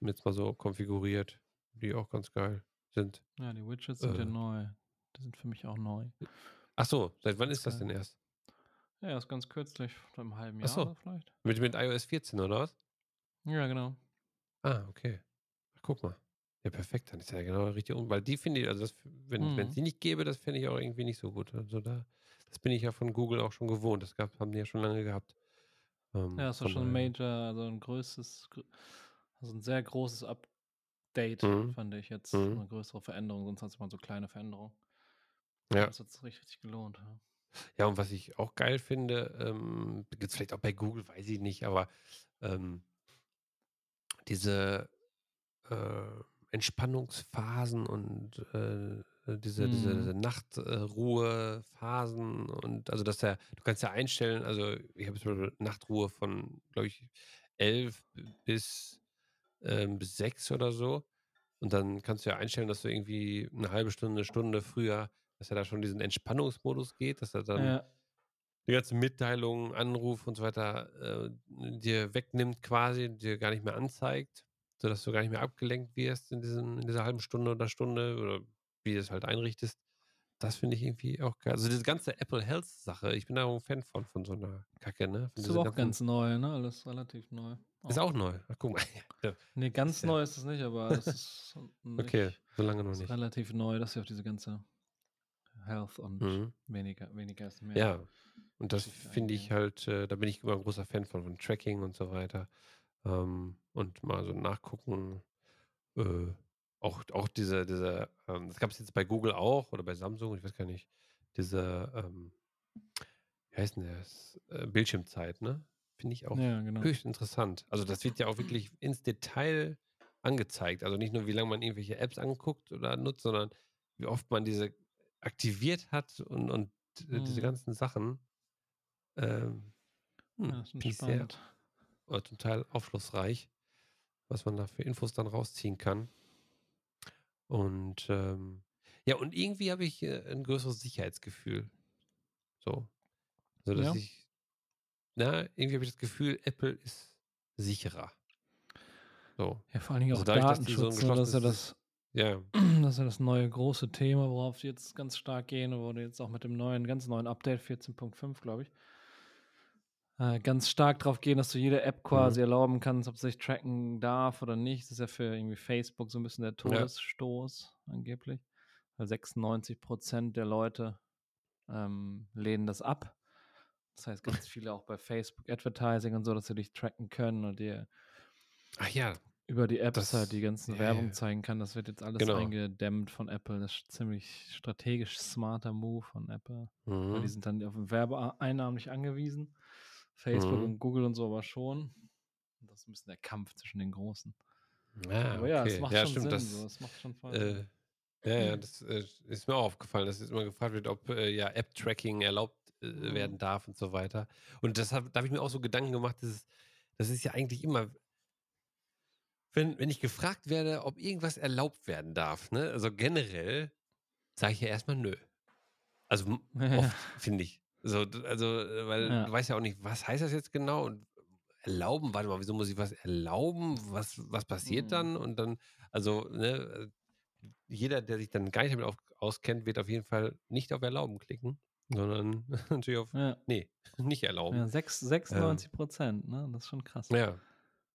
jetzt mal so konfiguriert, die auch ganz geil sind. Ja, die Widgets sind ja Äh. neu. Die sind für mich auch neu. Ach so, seit wann ist das denn erst? Ja, ist ganz kürzlich, vor einem halben Ach Jahr so. oder vielleicht. Mit, mit iOS 14 oder was? Ja, genau. Ah, okay. Ach, guck mal. Ja, perfekt, dann ist ja genau richtig. um- Weil die finde ich, also das, wenn es Mhm. die nicht gäbe, das fände ich auch irgendwie nicht so gut. Also da, das bin ich ja von Google auch schon gewohnt. Das gab, haben die ja schon lange gehabt. Ähm, Ja, das war schon ein. Major, also ein größtes, grö- also ein sehr großes Update, Mhm. fand ich jetzt. Mhm. Eine größere Veränderung, sonst hat es immer so kleine Veränderungen. Ja. Das hat sich richtig gelohnt. Ja. Ja, und was ich auch geil finde, ähm, gibt es vielleicht auch bei Google, weiß ich nicht, aber ähm, diese äh, Entspannungsphasen und äh, diese, diese, Mhm. diese Nachtruhephasen und also dass der, du kannst ja einstellen, also ich habe zum Beispiel Nachtruhe von, glaube ich, 11 bis, ähm, bis 6 oder so. Und dann kannst du ja einstellen, dass du irgendwie eine halbe Stunde, Stunde früher, dass er da schon diesen Entspannungsmodus geht, dass er dann Ja, die ganzen Mitteilungen, Anrufe und so weiter äh, dir wegnimmt quasi, dir gar nicht mehr anzeigt, sodass du gar nicht mehr abgelenkt wirst in, diesen, in dieser halben Stunde oder Stunde oder wie du es halt einrichtest. Das finde ich irgendwie auch geil. Also diese ganze Apple Health Sache, ich bin da auch ein Fan von, von so einer Kacke, ne? Von ist auch ganzen, ganz neu, ne? Alles relativ neu. ist auch neu. Ach, guck mal. Nee, ganz ja- neu ist es nicht, aber es ist nicht, okay, so lange noch ist nicht. relativ neu, dass sie auf diese ganze Health und Mhm. weniger, weniger ist mehr. Ja, und das finde ich halt, äh, da bin ich immer ein großer Fan von, von Tracking und so weiter. Ähm, und mal so nachgucken. Äh, auch, auch diese, diese, ähm, das gab es jetzt bei Google auch oder bei Samsung, ich weiß gar nicht, diese, ähm, wie heißt denn das? Äh, Bildschirmzeit, ne? Finde ich auch Ja, genau. höchst interessant. Also das wird ja auch wirklich ins Detail angezeigt. Also nicht nur, wie lange man irgendwelche Apps anguckt oder nutzt, sondern wie oft man diese aktiviert hat und, und äh, diese Mhm. ganzen Sachen. Ähm, hm, Ja, sehr oder zum Teil aufschlussreich, was man da für Infos dann rausziehen kann. Und ähm, ja, und irgendwie habe ich äh, ein größeres Sicherheitsgefühl. So. So dass Ja. ich, na, irgendwie habe ich das Gefühl, Apple ist sicherer. So. Ja, vor allen Dingen Also auch dadurch, dass die so ein Datenschutz, ne, das ja das, Ja, ist ja das neue große Thema, worauf sie jetzt ganz stark gehen, und wo die jetzt auch mit dem neuen, ganz neuen Update 14.5, glaube ich, äh, ganz stark drauf gehen, dass du jede App quasi Mhm. erlauben kannst, ob sie sich tracken darf oder nicht. Das ist ja für irgendwie Facebook so ein bisschen der Todesstoß angeblich. Weil 96 Prozent der Leute ähm, lehnen das ab. Das heißt, ganz viele auch bei Facebook Advertising und so, dass sie dich tracken können und dir ach ja, über die Apps Das- halt die ganzen ja, Werbung ja. zeigen kann. Das wird jetzt alles Genau. eingedämmt von Apple. Das ist ziemlich strategisch smarter Move von Apple. Weil die mhm. sind dann auf Werbeeinnahmen nicht angewiesen. Facebook Mhm. und Google und so aber schon. Das ist ein bisschen der Kampf zwischen den Großen. Ah, aber ja, es macht ja, schon stimmt, Sinn. das, so. Es macht schon voll Äh, ja, ja, das äh, ist mir auch aufgefallen, dass jetzt immer gefragt wird, ob äh, ja App-Tracking erlaubt äh, Mhm. werden darf und so weiter. Und das hab, da habe ich mir auch so Gedanken gemacht, das ist, das ist ja eigentlich immer, wenn, wenn ich gefragt werde, ob irgendwas erlaubt werden darf, ne? also generell sage ich ja erstmal nö. Also oft, finde ich. So, also, äh, weil Ja. du weißt ja auch nicht, was heißt das jetzt genau und erlauben, warte mal, wieso muss ich was erlauben? Was, was passiert Mhm. dann? Und dann, also, ne, äh, jeder, der sich dann gar nicht damit auf, auskennt, wird auf jeden Fall nicht auf Erlauben klicken, sondern natürlich auf Ja, Nee, nicht erlauben. ja sechs- 96 Prozent, ne? Das ist schon krass. Ja.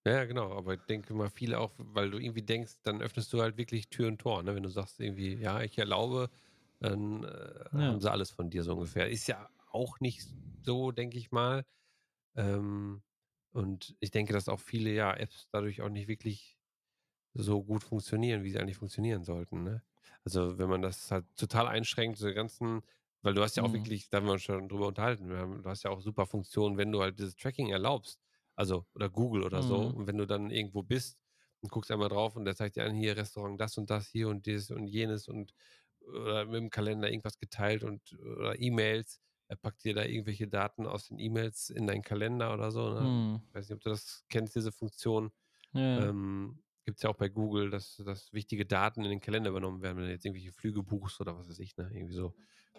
Ja, genau. Aber ich denke mal, viele auch, weil du irgendwie denkst, dann öffnest du halt wirklich Tür und Tor. Ne? Wenn du sagst irgendwie, ja, ich erlaube, dann äh, Ja. haben sie alles von dir so ungefähr. Ist ja auch nicht so, denke ich mal. Ähm, und ich denke, dass auch viele ja Apps dadurch auch nicht wirklich so gut funktionieren, wie sie eigentlich funktionieren sollten. Ne? Also wenn man das halt total einschränkt, diese ganzen, weil du hast ja auch Mhm. wirklich, da haben wir uns schon drüber unterhalten, haben, du hast ja auch super Funktionen, wenn du halt dieses Tracking erlaubst, also oder Google oder so, Mhm. und wenn du dann irgendwo bist und guckst einmal drauf und der zeigt dir an, hier Restaurant das und das, hier und dieses und jenes und oder mit dem Kalender irgendwas geteilt und oder E-Mails, er packt dir da irgendwelche Daten aus den E-Mails in deinen Kalender oder so. Ne? Mhm. Ich weiß nicht, ob du das kennst, diese Funktion. Ja. Ähm, Gibt es ja auch bei Google, dass, dass wichtige Daten in den Kalender übernommen werden, wenn du jetzt irgendwelche Flüge buchst oder was weiß ich, ne? Irgendwie so,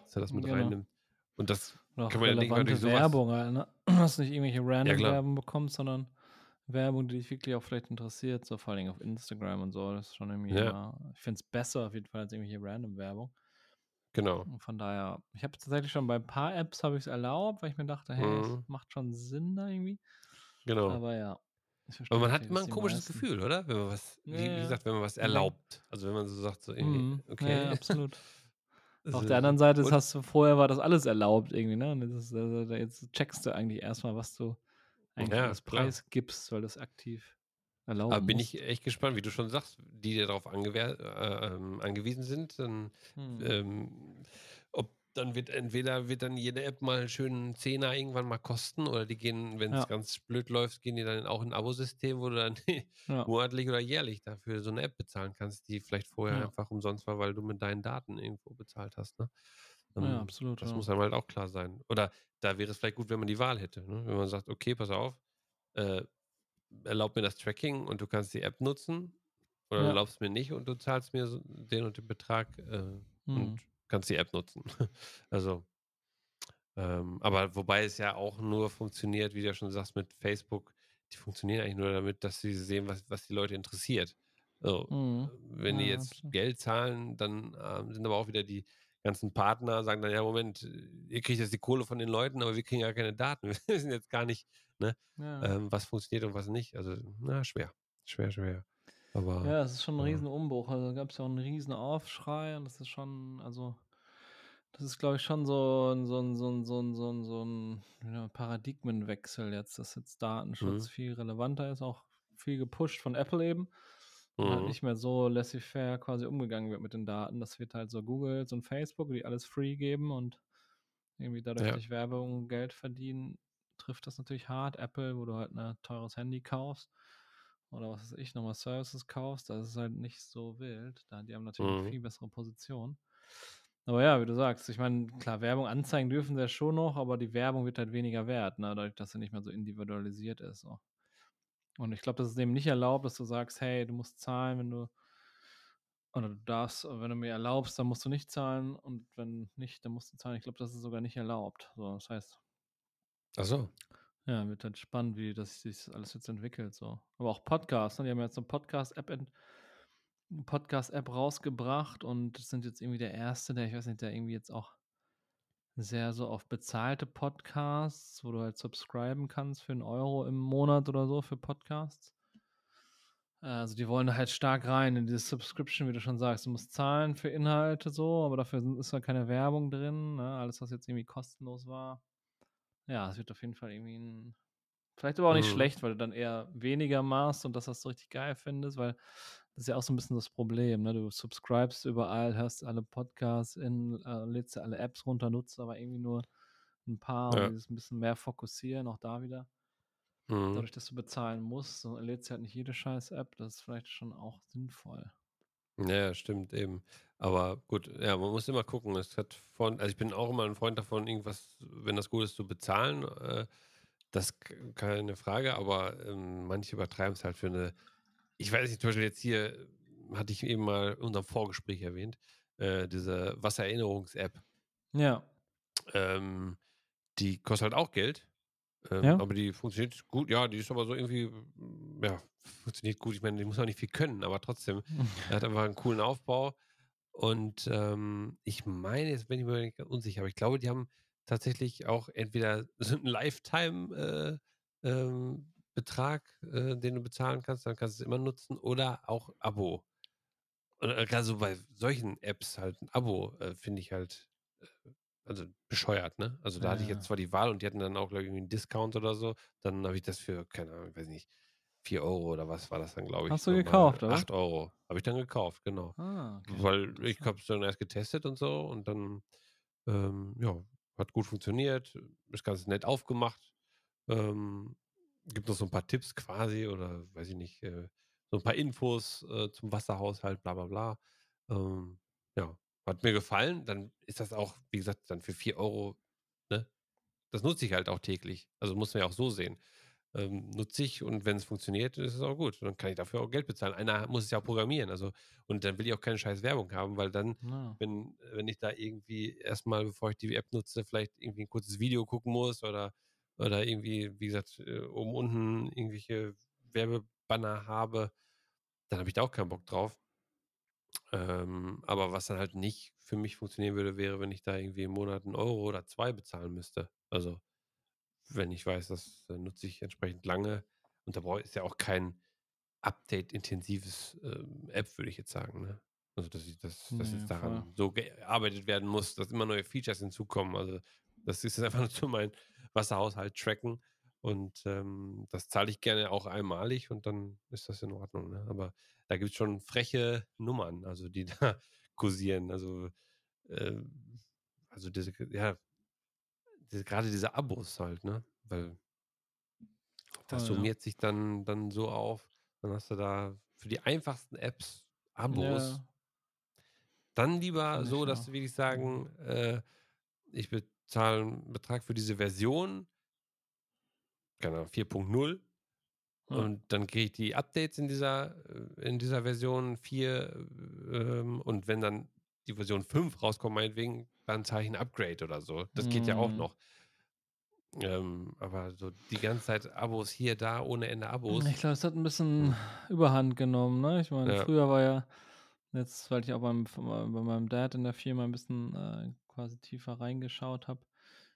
dass er das mit Genau. reinnimmt. Und das, Oder kann man ja weil relevante durch sowas- Werbung, halt, ne? Dass du nicht irgendwelche random klar. Werbung bekommst, sondern Werbung, die dich wirklich auch vielleicht interessiert, so vor allen Dingen auf Instagram und so. Das ist schon irgendwie Ja. immer, ich finde es besser auf jeden Fall als irgendwelche random Werbung. genau. Und von daher, ich habe tatsächlich schon bei ein paar Apps habe ich es erlaubt, weil ich mir dachte, hey, es Mhm. macht schon Sinn da irgendwie. Genau. Aber, Aber ja. verstehe man hat immer ein komisches meisten- Gefühl, oder? Wenn man was, wie, Ja, wie ja. gesagt, wenn man was erlaubt. Also wenn man so sagt, so irgendwie, Mhm. okay. Ja, absolut. Auf der anderen Seite hast du vorher war das alles erlaubt irgendwie, ne? Und jetzt, ist, also, jetzt checkst du eigentlich erstmal, was du eigentlich Ja, als klar. Preis gibst, weil du es aktiv erlauben Aber bin musst. ich echt gespannt, wie du schon sagst, die darauf äh, ähm, angewiesen sind, dann Hm. ähm, dann wird entweder wird dann jede App mal einen schönen Zehner irgendwann mal kosten oder die gehen, wenn es Ja. ganz blöd läuft, gehen die dann auch in ein Abo-System, wo du dann ja. monatlich oder jährlich dafür so eine App bezahlen kannst, die vielleicht vorher Ja. einfach umsonst war, weil du mit deinen Daten irgendwo bezahlt hast. Ne? ja, Ähm, absolut. das muss einem halt auch klar sein. Oder da wäre es vielleicht gut, wenn man die Wahl hätte. Ne? Wenn man sagt, okay, pass auf, äh, erlaub mir das Tracking und du kannst die App nutzen. Oder erlaubst mir nicht und du zahlst mir den und den Betrag äh, Hm. und kannst die App nutzen. also, ähm, aber wobei es ja auch nur funktioniert, wie du ja schon sagst, mit Facebook, die funktionieren eigentlich nur damit, dass sie sehen, was, was die Leute interessiert. So, Mhm. wenn die Ja, jetzt absolut. Geld zahlen, dann ähm, sind aber auch wieder die ganzen Partner, sagen dann, ja, Moment, ihr kriegt jetzt die Kohle von den Leuten, aber wir kriegen ja keine Daten. Wir wissen jetzt gar nicht, Ja. ähm, was funktioniert und was nicht. Also, na, schwer. Schwer, schwer. Aber Ja, es ist schon ein ja. riesen Umbruch. Also gab es ja auch einen riesen Aufschrei und das ist schon, also Das ist, glaube ich, schon so 'n so 'n so 'n so 'n so 'n so 'n, ja, Paradigmenwechsel jetzt, dass jetzt Datenschutz Mhm. viel relevanter ist, auch viel gepusht von Apple eben und halt Mhm. nicht mehr so laissez-faire quasi umgegangen wird mit den Daten. Das wird halt so Google und Facebook, die alles free geben und irgendwie dadurch Ja. durch Werbung Geld verdienen, trifft das natürlich hart. Apple, wo du halt 'ne teures Handy kaufst oder was weiß ich, noch mal Services kaufst, da ist halt nicht so wild. Da die haben natürlich Mhm. viel bessere Position. Aber ja, wie du sagst, ich meine, klar, Werbung anzeigen dürfen sie ja schon noch, aber die Werbung wird halt weniger wert, ne, dadurch, dass sie nicht mehr so individualisiert ist so. Und ich glaube, das ist dem nicht erlaubt, dass du sagst: „Hey, du musst zahlen, wenn du“ oder du darfst wenn du mir erlaubst, dann musst du nicht zahlen und wenn nicht, dann musst du zahlen. Ich glaube, das ist sogar nicht erlaubt. So, das heißt Ach so. ja, wird halt spannend, wie das sich alles jetzt entwickelt so. Aber auch Podcasts, ne? Die haben jetzt so 'ne Podcast-App ent 'ne Podcast-App rausgebracht und sind jetzt irgendwie der Erste, der ich weiß nicht, der irgendwie jetzt auch sehr so auf bezahlte Podcasts, wo du halt subscriben kannst für 'n Euro im Monat oder so für Podcasts. Also, die wollen da halt stark rein in dieses Subscription, wie du schon sagst. Du musst zahlen für Inhalte so, aber dafür ist da keine Werbung drin, ne? Alles, was jetzt irgendwie kostenlos war. Ja, es wird auf jeden Fall irgendwie 'n vielleicht aber auch nicht Mhm. schlecht, weil du dann eher weniger machst und das, was du richtig geil findest, weil das ist ja auch so 'n bisschen das Problem, ne? Du subscribest überall, hörst alle Podcasts in äh, lädst alle Apps runter, nutzt aber irgendwie nur 'n paar und Ja. dieses 'n bisschen mehr fokussieren, auch da wieder. Mhm. Dadurch, dass du bezahlen musst, so lädst dir halt nicht jede scheiß App, das ist vielleicht schon auch sinnvoll. Ja, stimmt eben. Aber gut, ja, man muss immer gucken. Es hat von also, ich bin auch immer 'n Freund davon, irgendwas, wenn das gut ist, zu bezahlen. Äh, das keine Frage, aber, ähm, manche übertreiben's halt für 'ne ich weiß nicht, zum Beispiel jetzt hier hatte ich eben mal in unserem Vorgespräch erwähnt, äh, diese Wassererinnerungs-App. Ja. Ähm, die kostet halt auch Geld, ähm, Ja? aber die funktioniert gut. Ja, die ist aber so irgendwie ja, funktioniert gut. Ich meine, die muss auch nicht viel können, aber trotzdem, er hat einfach 'n coolen Aufbau und, ähm, ich meine, jetzt bin ich mir nicht unsicher, aber ich glaube, die haben tatsächlich auch entweder so 'n Lifetime, äh, ähm, Betrag, äh, den du bezahlen kannst, dann kannst du's immer nutzen oder auch Abo. Oder grade so bei solchen Apps halt 'n Abo, äh, finde ich halt, äh, also, bescheuert, ne? Also, da hatte ich jetzt Ja. zwar die Wahl und die hatten dann auch, glaube ich, irgendwie 'n Discount oder so. Dann habe ich das für, keine Ahnung, weiß nicht, 4 € oder was war das dann, glaube ich, Hast du gekauft, oder? 8 € habe ich dann gekauft, genau. Ah, okay, Weil ich habe es dann erst getestet und so und dann, ähm, ja, hat gut funktioniert, ist ganz nett aufgemacht. Ähm, gibt noch so 'n paar Tipps quasi oder weiß ich nicht, äh, so 'n paar Infos, äh, zum Wasserhaushalt, bla bla bla. Ähm, ja, hat mir gefallen. Dann ist das auch, wie gesagt, dann für 4 €, ne? Das nutze ich halt auch täglich. Also, muss man ja auch so sehen. Ähm, nutze ich und wenn's funktioniert, ist es auch gut. Dann kann ich dafür auch Geld bezahlen. Einer muss es ja auch programmieren, also und dann will ich auch keine scheiß Werbung haben, weil dann, Ja. wenn wenn ich da irgendwie erst mal, bevor ich die App nutze, vielleicht irgendwie 'n kurzes Video gucken muss oder oder irgendwie, wie gesagt, äh, oben, unten irgendwelche Werbebanner habe, dann habe ich da auch keinen Bock drauf. Ähm, aber was dann halt nicht für mich funktionieren würde, wäre, wenn ich da irgendwie im Monat 'n Euro oder 2 bezahlen müsste. Also, wenn ich weiß, das, äh, nutze ich entsprechend lange und da brauche ist ja auch kein update-intensives, ähm, App, würde ich jetzt sagen, ne? Also, dass ich dass dass Ne, jetzt voll. daran so gearbeitet werden muss, dass immer neue Features hinzukommen. Also, das ist einfach nur so mein Wasserhaushalt tracken und, ähm, das zahle ich gerne auch einmalig und dann ist das in Ordnung, ne? Aber da gibt's schon freche Nummern, also, die da kursieren. Also, ähm also, diese ja diese grade diese Abos halt, ne? Weil das ja. summiert sich dann dann so auf. Dann hast du da für die einfachsten Apps Abos. Ja. Dann lieber so, dass du wirklich sagen, äh, ich bezahle 'n Betrag für diese Version keine Ahnung, 4.0 Ja. und dann kriege ich die Updates in dieser äh, in dieser Version 4, ähm, und wenn dann die Version 5 rauskommt, meinetwegen, dann zahle ich 'n Upgrade oder so. Das geht ja auch Mhm. noch. Ähm, aber so die ganze Zeit Abos hier, da, ohne Ende Abos. Ich glaube, es hat 'n bisschen Hm. Überhand genommen, ne? Ich meine, Ja. früher war ja jetzt, weil ich auch beim bei meinem Dad in der Firma 'n bisschen, äh, quasi tiefer reingeschaut habe.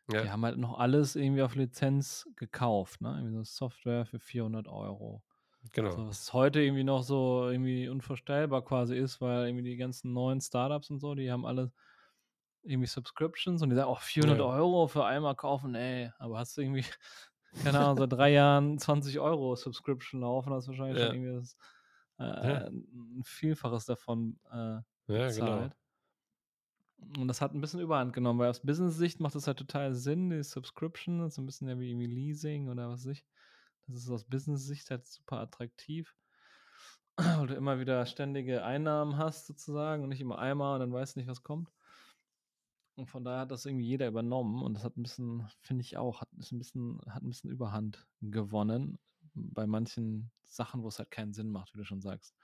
Ja. Die haben halt noch alles irgendwie auf Lizenz gekauft, ne? Irgendwie so Software für 400 €. Genau. So, was heute irgendwie noch so irgendwie unvorstellbar quasi ist, weil irgendwie die ganzen neuen Start-ups und so, die haben alle irgendwie Subscriptions und die sagen, oh, 400 Ja. Euro für einmal kaufen, ey, aber hast du irgendwie, keine Ahnung, seit drei Jahren 20 Euro Subscription laufen, hast du wahrscheinlich Ja. schon irgendwie das, äh, ein Vielfaches davon äh, Ja, genau. Und das hat ein bisschen Überhand genommen, weil aus Business-Sicht macht das halt total Sinn, die Subscription, so ein bisschen ja wie Leasing oder was weiß ich. Das ist aus Business-Sicht halt super attraktiv, weil du immer wieder ständige Einnahmen hast sozusagen und nicht immer einmal und dann weißt du nicht, was kommt. Und von daher hat das irgendwie jeder übernommen und das hat ein bisschen, finde ich auch, hat, ein bisschen, hat ein bisschen Überhand gewonnen bei manchen Sachen, wo es halt keinen Sinn macht, wie du schon sagst.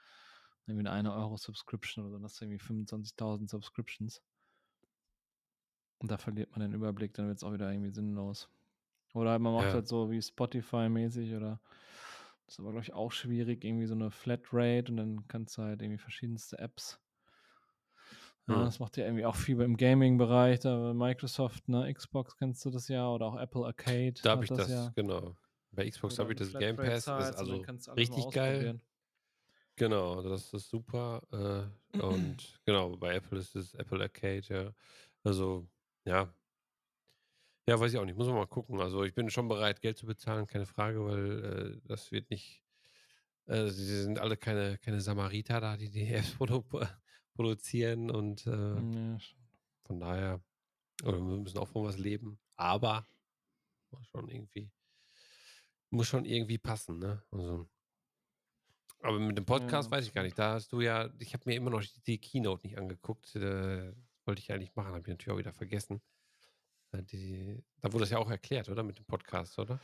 Irgendwie eine 1 Euro Subscription oder so, dann hast du irgendwie 25.000 Subscriptions. Und da verliert man den Überblick, dann wird es auch wieder irgendwie sinnlos. Oder halt man macht Ja. halt so wie Spotify-mäßig oder das ist aber, glaube ich, auch schwierig, irgendwie so eine Flatrate und dann kannst du halt irgendwie verschiedenste Apps. Ja, Hm. das macht ja irgendwie auch viel im Gaming-Bereich, da Microsoft, ne, Xbox kennst du das ja oder auch Apple Arcade. Da habe ich das, ja. genau. Bei Xbox habe ich das Game Pass, das ist also richtig geil. Genau, das ist super. Äh, und genau, bei Apple ist es Apple Arcade, ja. Also, ja. Ja, weiß ich auch nicht. Muss man mal gucken. Also, ich bin schon bereit, Geld zu bezahlen, keine Frage, weil äh, das wird nicht. Äh, sie sind alle keine, keine Samariter da, die die Apps produ produzieren und äh, Ja, sch- von daher, oder wir müssen auch von was leben. Aber muss schon irgendwie, muss schon irgendwie passen, ne? Also, aber mit dem Podcast weiß ich gar nicht. Da hast du ja, ich habe mir immer noch die Keynote nicht angeguckt. Äh, wollte ich eigentlich machen, habe ich natürlich auch wieder vergessen. Äh, Die, da wurde das ja auch erklärt, oder? Mit dem Podcast, oder?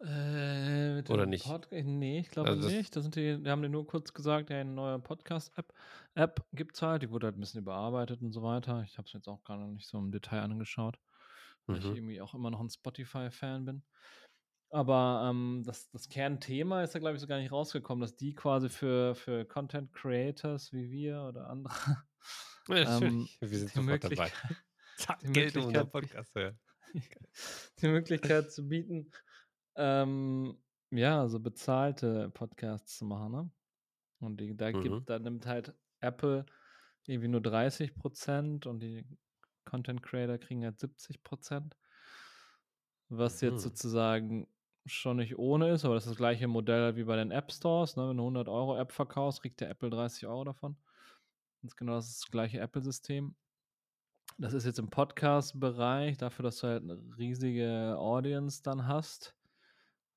Äh, Oder nicht? Podca- nee, ich glaube Also nicht. Das sind die, die haben dir nur kurz gesagt, ja, eine neue Podcast-App App gibt es halt. Die wurde halt ein bisschen überarbeitet und so weiter. Ich habe es jetzt auch gar nicht so im Detail angeschaut, weil ich Mhm. irgendwie auch immer noch ein Spotify-Fan bin. Aber ähm, das, das Kernthema ist ja, glaube ich, so gar nicht rausgekommen, dass die quasi für, für Content Creators wie wir oder andere Ja, ähm. Wir sind die sofort Möglichkeit, dabei. Zack, die Geld Möglichkeit Podcast. Die Möglichkeit zu bieten, ähm, ja, so bezahlte Podcasts zu machen, ne? Und die, da Mhm. gibt, da nimmt halt Apple irgendwie nur 30 Prozent und die Content Creator kriegen halt 70 Prozent. Was Mhm. jetzt sozusagen schon nicht ohne ist, aber das ist das gleiche Modell wie bei den App Stores. Ne? Wenn du 100 Euro App verkaufst, kriegt der Apple 30 Euro davon. Das ist genau das gleiche Apple-System. Das ist jetzt im Podcast-Bereich, dafür, dass du halt eine riesige Audience dann hast,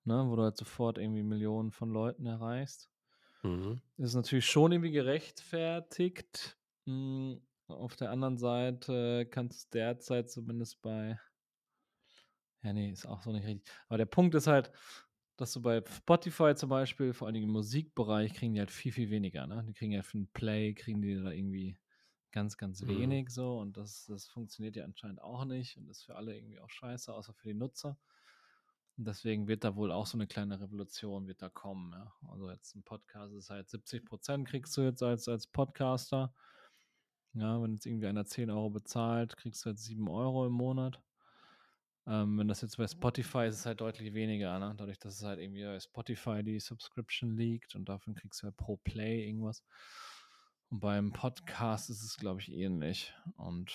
ne, wo du halt sofort irgendwie Millionen von Leuten erreichst. Mhm. Ist natürlich schon irgendwie gerechtfertigt. Mm, Auf der anderen Seite kannst du derzeit zumindest bei. Ja, nee, ist auch so nicht richtig. Aber der Punkt ist halt, dass du bei Spotify zum Beispiel, vor allen Dingen im Musikbereich, kriegen die halt viel, viel weniger. Ne? Die kriegen ja für einen Play, kriegen die da irgendwie ganz, ganz Mhm. wenig so. Und das, das funktioniert ja anscheinend auch nicht und ist für alle irgendwie auch scheiße, außer für die Nutzer. Und deswegen wird da wohl auch so eine kleine Revolution wird da kommen. Ja? Also jetzt ein Podcast ist halt 70 Prozent kriegst du jetzt als, als Podcaster. Ja, wenn jetzt irgendwie einer 10 Euro bezahlt, kriegst du jetzt 7 Euro im Monat. Ähm, wenn das jetzt bei Spotify ist, ist es halt deutlich weniger, ne? Dadurch, dass es halt irgendwie bei Spotify die Subscription liegt und davon kriegst du halt pro Play irgendwas. Und beim Podcast ist es, glaube ich, ähnlich. Und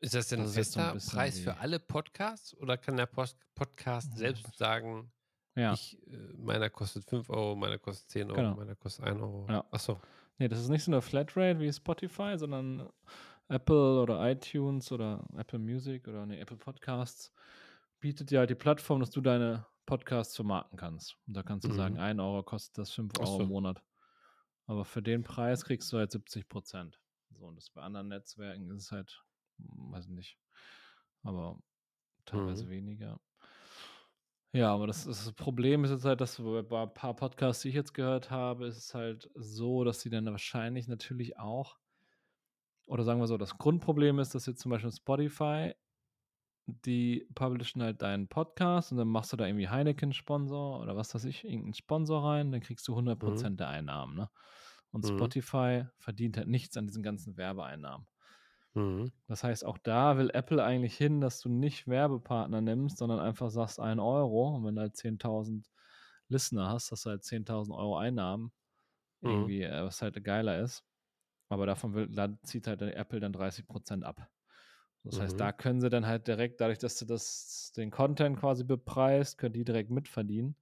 Ist das denn ein Das ein fester bisschen Preis für alle Podcasts oder kann der Post Podcast Mhm. selbst sagen, ja, ich, äh, meiner kostet 5 Euro, meiner kostet 10 Euro, Genau. meiner kostet 1 Euro? Ja. Achso. nee, das ist nicht so eine Flatrate wie Spotify, sondern Apple oder iTunes oder Apple Music oder nee, Apple Podcasts bietet dir halt die Plattform, dass du deine Podcasts vermarkten kannst. Und da kannst du sagen, Mhm. 1 Euro kostet das 5 Ach Euro so. im Monat. Aber für den Preis kriegst du halt 70 Prozent. So, und das bei anderen Netzwerken ist es halt, hm, weiß nicht, aber teilweise Mhm. weniger. Ja, aber das, das Problem ist jetzt halt, dass bei ein paar Podcasts, die ich jetzt gehört habe, ist es halt so, dass sie dann wahrscheinlich natürlich auch, oder sagen wir so, das Grundproblem ist, dass jetzt zum Beispiel Spotify, die publishen halt deinen Podcast und dann machst du da irgendwie Heineken-Sponsor oder was weiß ich, irgendeinen Sponsor rein, dann kriegst du 100% der Einnahmen, ne? Und Mhm. Spotify verdient halt nichts an diesen ganzen Werbeeinnahmen. Mhm. Das heißt, auch da will Apple eigentlich hin, dass du nicht Werbepartner nimmst, sondern einfach sagst 1 Euro. Und wenn du halt 10.000 Listener hast, hast du halt 10.000 Euro Einnahmen. Mhm. Irgendwie, äh, was halt geiler ist. Aber davon will, zieht halt Apple dann 30% ab. Das heißt, Mhm. da können sie dann halt direkt, dadurch, dass du das, den Content quasi bepreist, können die direkt mitverdienen.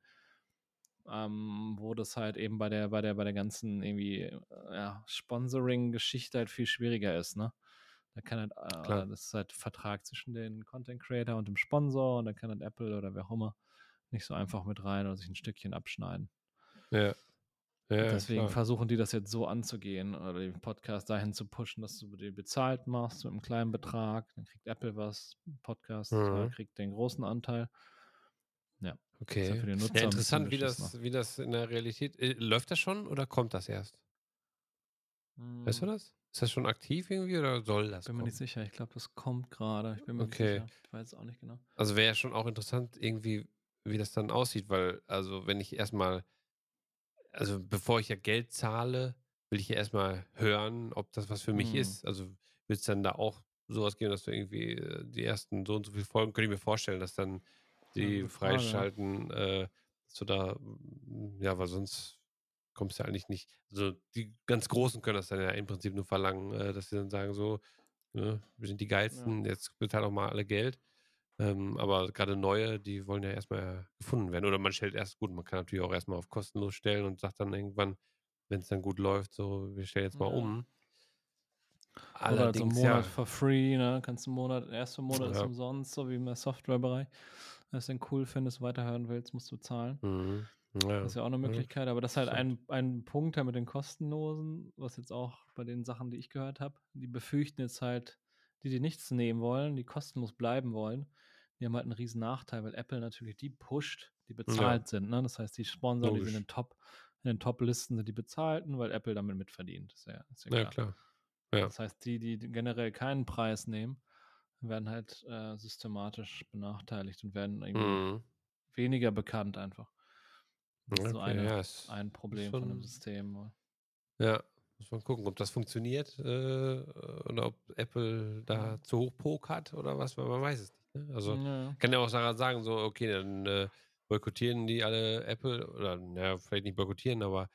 Ähm, wo das halt eben bei der, bei der, bei der ganzen irgendwie äh, ja, Sponsoring-Geschichte halt viel schwieriger ist, ne? Da kann halt, äh, das ist halt Vertrag zwischen den Content Creator und dem Sponsor und dann kann halt Apple oder wer auch immer nicht so einfach mit rein oder sich ein Stückchen abschneiden. Ja. Ja, Deswegen klar. versuchen die das jetzt so anzugehen oder den Podcast dahin zu pushen, dass du den bezahlt machst mit einem kleinen Betrag. Dann kriegt Apple was, Podcast Mhm. kriegt den großen Anteil. Ja, ja Okay. für den Nutzer Ja, ein interessant, wie das, wie das in der Realität. Äh, läuft das schon oder kommt das erst? Weißt du Hm, das? Ist das schon aktiv irgendwie oder soll das Bin mir kommen? nicht sicher. Ich glaube, das kommt gerade. Ich bin mir Okay. nicht sicher. Ich weiß es auch nicht genau. Also wäre ja schon auch interessant, irgendwie, wie das dann aussieht, weil, also wenn ich erstmal, also bevor ich ja Geld zahle, will ich ja erstmal hören, ob das was für mich Hm. ist. Also wird es dann da auch sowas geben, dass du irgendwie äh, die ersten so und so viele Folgen, könnte ich mir vorstellen, dass dann Ja, die ja. freischalten, äh, dass du da, mm, ja, weil sonst kommst du ja eigentlich nicht, also die ganz Großen können das dann ja im Prinzip nur verlangen, äh, dass sie dann sagen so, ne, wir sind die geilsten, jetzt bezahlt auch mal alle Geld. Ähm, aber gerade neue, die wollen ja erstmal gefunden werden. Oder man stellt erst gut, man kann natürlich auch erstmal auf kostenlos stellen und sagt dann irgendwann, wenn es dann gut läuft, so, wir stellen jetzt mal um. Oder halt so einen Allerdings, Monat ja. for free, ne? Kannst einen Monat, der erste Monat ist Ja. umsonst, so wie im Softwarebereich. Wenn du es dann cool findest, weiterhören willst, musst du zahlen. Mhm. Ja. Das ist ja auch eine Möglichkeit, aber das ist halt ein, ein Punkt halt mit den kostenlosen, was jetzt auch bei den Sachen, die ich gehört habe, die befürchten jetzt halt, die, die nichts nehmen wollen, die kostenlos bleiben wollen, die haben halt einen riesen Nachteil, weil Apple natürlich die pusht, die bezahlt sind. Ne? Das heißt, die Sponsor, die sind in den Top, in den Top-Listen sind die bezahlten, weil Apple damit mitverdient. Das ist ja, ist ja Ja, klar. klar. Ja. Das heißt, die, die generell keinen Preis nehmen, werden halt äh, systematisch benachteiligt und werden irgendwie Mhm. weniger bekannt einfach. Das ist so Okay, eine, ja, ist, ein Problem von dem schon- System. ja, muss man gucken, ob das funktioniert äh, oder ob Apple da zu hoch pokert oder was, weil man weiß es nicht. Also ja. kann ja auch sagen, so, okay, dann äh, boykottieren die alle Apple oder naja, vielleicht nicht boykottieren, aber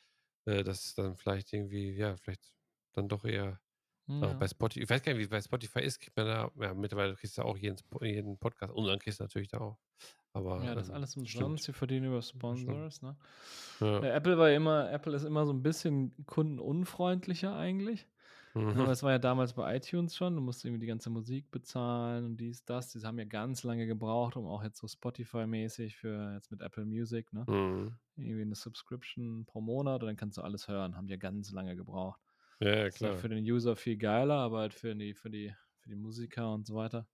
äh, das ist dann vielleicht irgendwie, ja, vielleicht dann doch eher auch Ja. bei Spotify. Ich weiß gar nicht, wie bei Spotify ist, kriegt man da, ja, mittlerweile kriegst du auch jeden, jeden Podcast und dann kriegst du natürlich da auch. Aber ja, das ist ähm, alles umsonst. Sie verdienen über Sponsors. Ne? Ja. Ja, Apple war immer, Apple ist immer so ein bisschen kundenunfreundlicher eigentlich. Mhm. Aber es war ja damals bei iTunes schon. Du musst irgendwie die ganze Musik bezahlen und dies, das. Die haben ja ganz lange gebraucht, um auch jetzt so Spotify-mäßig für jetzt mit Apple Music, ne? Mhm. Irgendwie eine Subscription pro Monat und dann kannst du alles hören. Haben die ja ganz lange gebraucht. Ja, ja, halt klar. für den User viel geiler, aber halt für die, für die, für die Musiker und so weiter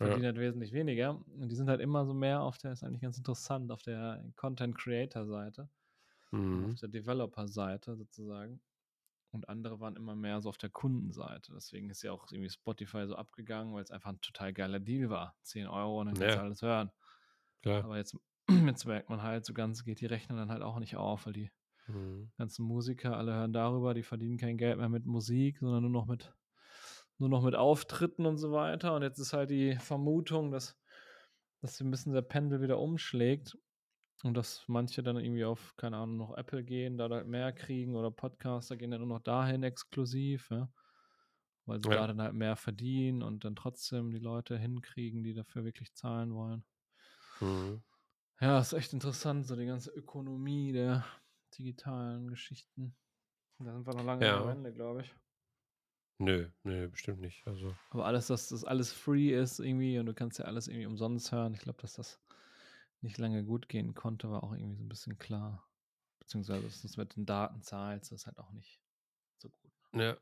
Ja. verdienen halt wesentlich weniger. Und die sind halt immer so mehr auf der, ist eigentlich ganz interessant, auf der Content Creator Seite, Mhm. auf der Developer Seite sozusagen. Und andere waren immer mehr so auf der Kundenseite. Deswegen ist ja auch irgendwie Spotify so abgegangen, weil es einfach ein total geiler Deal war. 10 Euro und dann kannst Ja. du alles hören. Klar. Aber jetzt, jetzt merkt man halt, so ganz geht die Rechnung dann halt auch nicht auf, weil die Mhm. ganzen Musiker alle hören darüber, die verdienen kein Geld mehr mit Musik, sondern nur noch mit nur noch mit Auftritten und so weiter. Und jetzt ist halt die Vermutung, dass, dass ein bisschen der Pendel wieder umschlägt und dass manche dann irgendwie auf, keine Ahnung, noch Apple gehen, da halt mehr kriegen oder Podcaster gehen dann nur noch dahin exklusiv, ja. Weil sie Ja. da dann halt mehr verdienen und dann trotzdem die Leute hinkriegen, die dafür wirklich zahlen wollen. Mhm. Ja, ist echt interessant, so die ganze Ökonomie der digitalen Geschichten. Da sind wir noch lange Ja. am Ende, glaube ich. Nö, nö, bestimmt nicht. Also, Aber alles, dass das alles free ist irgendwie und du kannst ja alles irgendwie umsonst hören, ich glaube, dass das nicht lange gut gehen konnte, war auch irgendwie so ein bisschen klar. Beziehungsweise, dass du es mit den Daten zahlst, das ist halt auch nicht so gut. ja,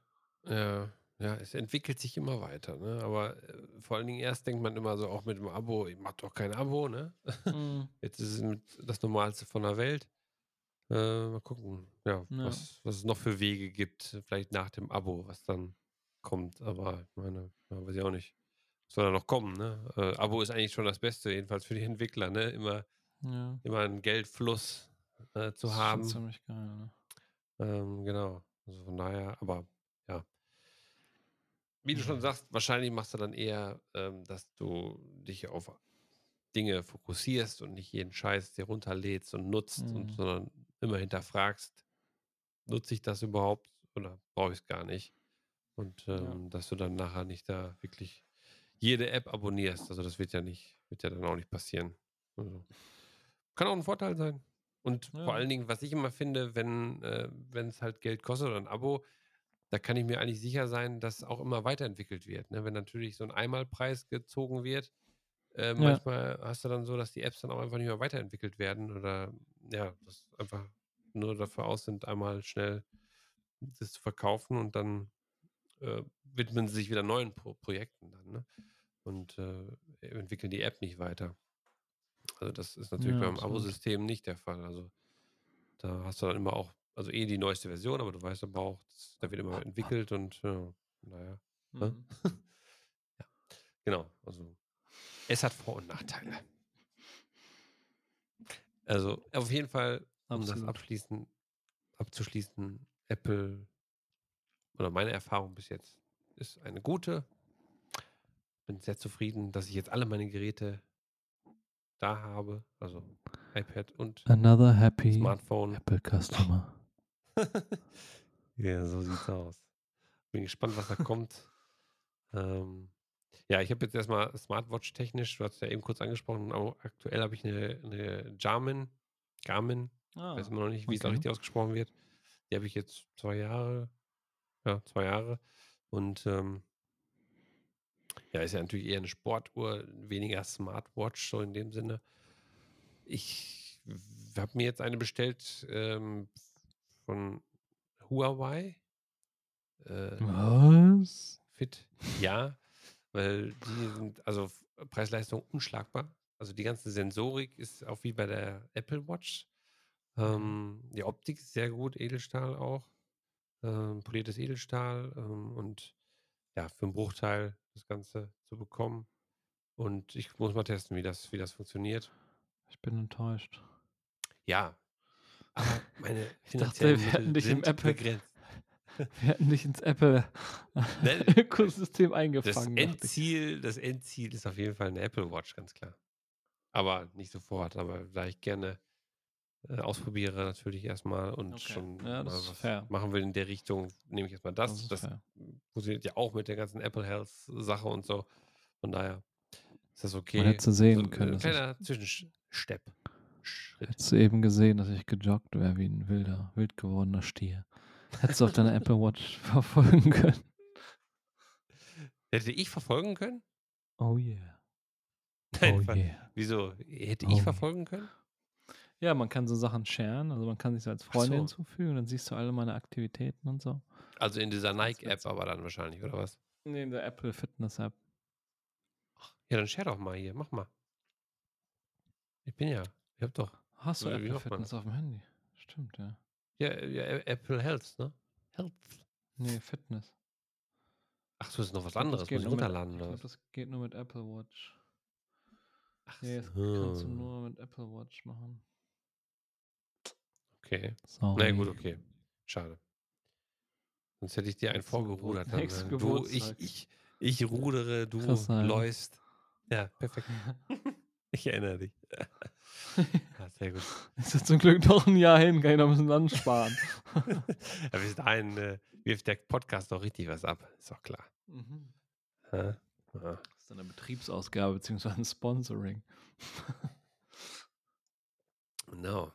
ja, ja, es entwickelt sich immer weiter, ne? Aber äh, vor allen Dingen erst denkt man immer so auch mit dem Abo, ich mach doch kein Abo, ne? Mhm. Jetzt ist es das Normalste von der Welt. Äh, mal gucken, ja, Ja. Was, was es noch für Wege gibt, vielleicht nach dem Abo, was dann kommt. Aber ich meine, ja, weiß ich auch nicht. Soll da noch kommen, ne? Äh, Abo ist eigentlich schon das Beste, jedenfalls für die Entwickler, ne? Immer, Ja. immer einen Geldfluss äh, zu das ist haben. Schon ziemlich geil, ne? Ähm, genau. Also von daher, aber ja. Wie du schon Ja. sagst, wahrscheinlich machst du dann eher, ähm, dass du dich auf Dinge fokussierst und nicht jeden Scheiß dir runterlädst und nutzt, und, Mhm. sondern immer hinterfragst, nutze ich das überhaupt oder brauche ich es gar nicht? Und Ja. ähm, dass du dann nachher nicht da wirklich jede App abonnierst. Also das wird ja nicht, wird ja dann auch nicht passieren. Also, kann auch ein Vorteil sein. Und Ja. vor allen Dingen, was ich immer finde, wenn äh, wenn es halt Geld kostet oder ein Abo, da kann ich mir eigentlich sicher sein, dass auch immer weiterentwickelt wird. Ne? Wenn natürlich so ein Einmalpreis gezogen wird, äh, Ja. manchmal hast du dann so, dass die Apps dann auch einfach nicht mehr weiterentwickelt werden oder ja, das einfach nur dafür aus sind, einmal schnell das zu verkaufen und dann äh, widmen sie sich wieder neuen Pro Projekten dann, ne? Und äh, entwickeln die App nicht weiter. Also das ist natürlich Ja, beim. Abo-System nicht der Fall. Also da hast du dann immer auch, also eh die neueste Version, aber du weißt aber auch, das, da wird immer entwickelt und ja, naja, Hä? Mhm. genau. Also es hat Vor- und Nachteile. Also auf jeden Fall, um das Absolut. abschließen, abzuschließen, Apple oder meine Erfahrung bis jetzt ist eine gute. Bin sehr zufrieden, dass ich jetzt alle meine Geräte da habe, also iPad und Another happy Smartphone. Apple Customer. ja, so sieht's aus. Bin gespannt, was da kommt. Ähm, ja, ich habe jetzt erstmal Smartwatch technisch, du hast ja eben kurz angesprochen, aber aktuell habe ich eine, eine Garmin, Garmin, Ah, weiß immer noch nicht, wie es da okay. richtig ausgesprochen wird. Die habe ich jetzt zwei Jahre, ja, zwei Jahre. Und ähm, ja, ist ja natürlich eher eine Sportuhr, weniger Smartwatch, so in dem Sinne. Ich habe mir jetzt eine bestellt ähm, von Huawei. Äh, Was? Fit, ja, weil die sind, also Preis-Leistung unschlagbar. Also die ganze Sensorik ist auch wie bei der Apple Watch. Ähm, die Optik ist sehr gut, Edelstahl auch. Ähm, poliertes Edelstahl ähm, und ja, für einen Bruchteil das Ganze zu bekommen. Und ich muss mal testen, wie das, wie das funktioniert. Ich bin enttäuscht. Ja, aber meine Ich dachte, wir hätten dich im Apple- begrenzt. Wir hätten dich ins Apple-Ökosystem Das eingefangen. ich. Endziel, das Endziel ist auf jeden Fall eine Apple Watch, ganz klar. Aber nicht sofort, aber da ich gerne äh, ausprobiere, natürlich erstmal und Okay. schon Ja, was machen will in der Richtung, nehme ich erstmal das. Das Das, funktioniert ja auch mit der ganzen Apple Health-Sache und so. Von daher ist das okay. Man hätte sehen so, können, Ein dass ich- kleiner Zwischenstep. Hättest du eben gesehen, dass ich gejoggt wäre wie ein wilder, wild gewordener Stier. Hättest du auf deiner Apple Watch verfolgen können. Hätte ich verfolgen können? Oh yeah. Nein, Oh yeah. wieso? Hätte Oh ich yeah. verfolgen können? Ja, man kann so Sachen sharen, also man kann sich so als Freunde so. hinzufügen, dann siehst du alle meine Aktivitäten und so. Also in dieser Nike-App aber dann wahrscheinlich, oder was? Nee, in der Apple Fitness App. Ja, dann share doch mal hier, mach mal. Ich bin ja, ich hab doch. Hast du Wie Apple Fitness auf dem Handy? Stimmt, ja. Ja, ja Apple Health, ne? Health. Nee, Fitness. Ach so, ist noch was Ich glaub, anderes. Muss ich mit- runterladen Ich oder glaube, was? das geht nur mit Apple Watch. Ach Nee, das kannst du so. nur mit Apple Watch machen. Okay. Sorry. Na gut, okay. Schade. Sonst hätte ich dir einen vorgerudert. Dann, äh, du, ich, ich, ich rudere, du läufst. Ja, perfekt. Ich erinnere dich. ja, sehr gut. Ist jetzt zum Glück noch ein Jahr hin, kann ich noch ein bisschen Land sparen. ja, bis dahin äh, wirft der Podcast doch richtig was ab. Ist doch klar. mhm. Ja. Das ist eine Betriebsausgabe beziehungsweise ein Sponsoring. Genau.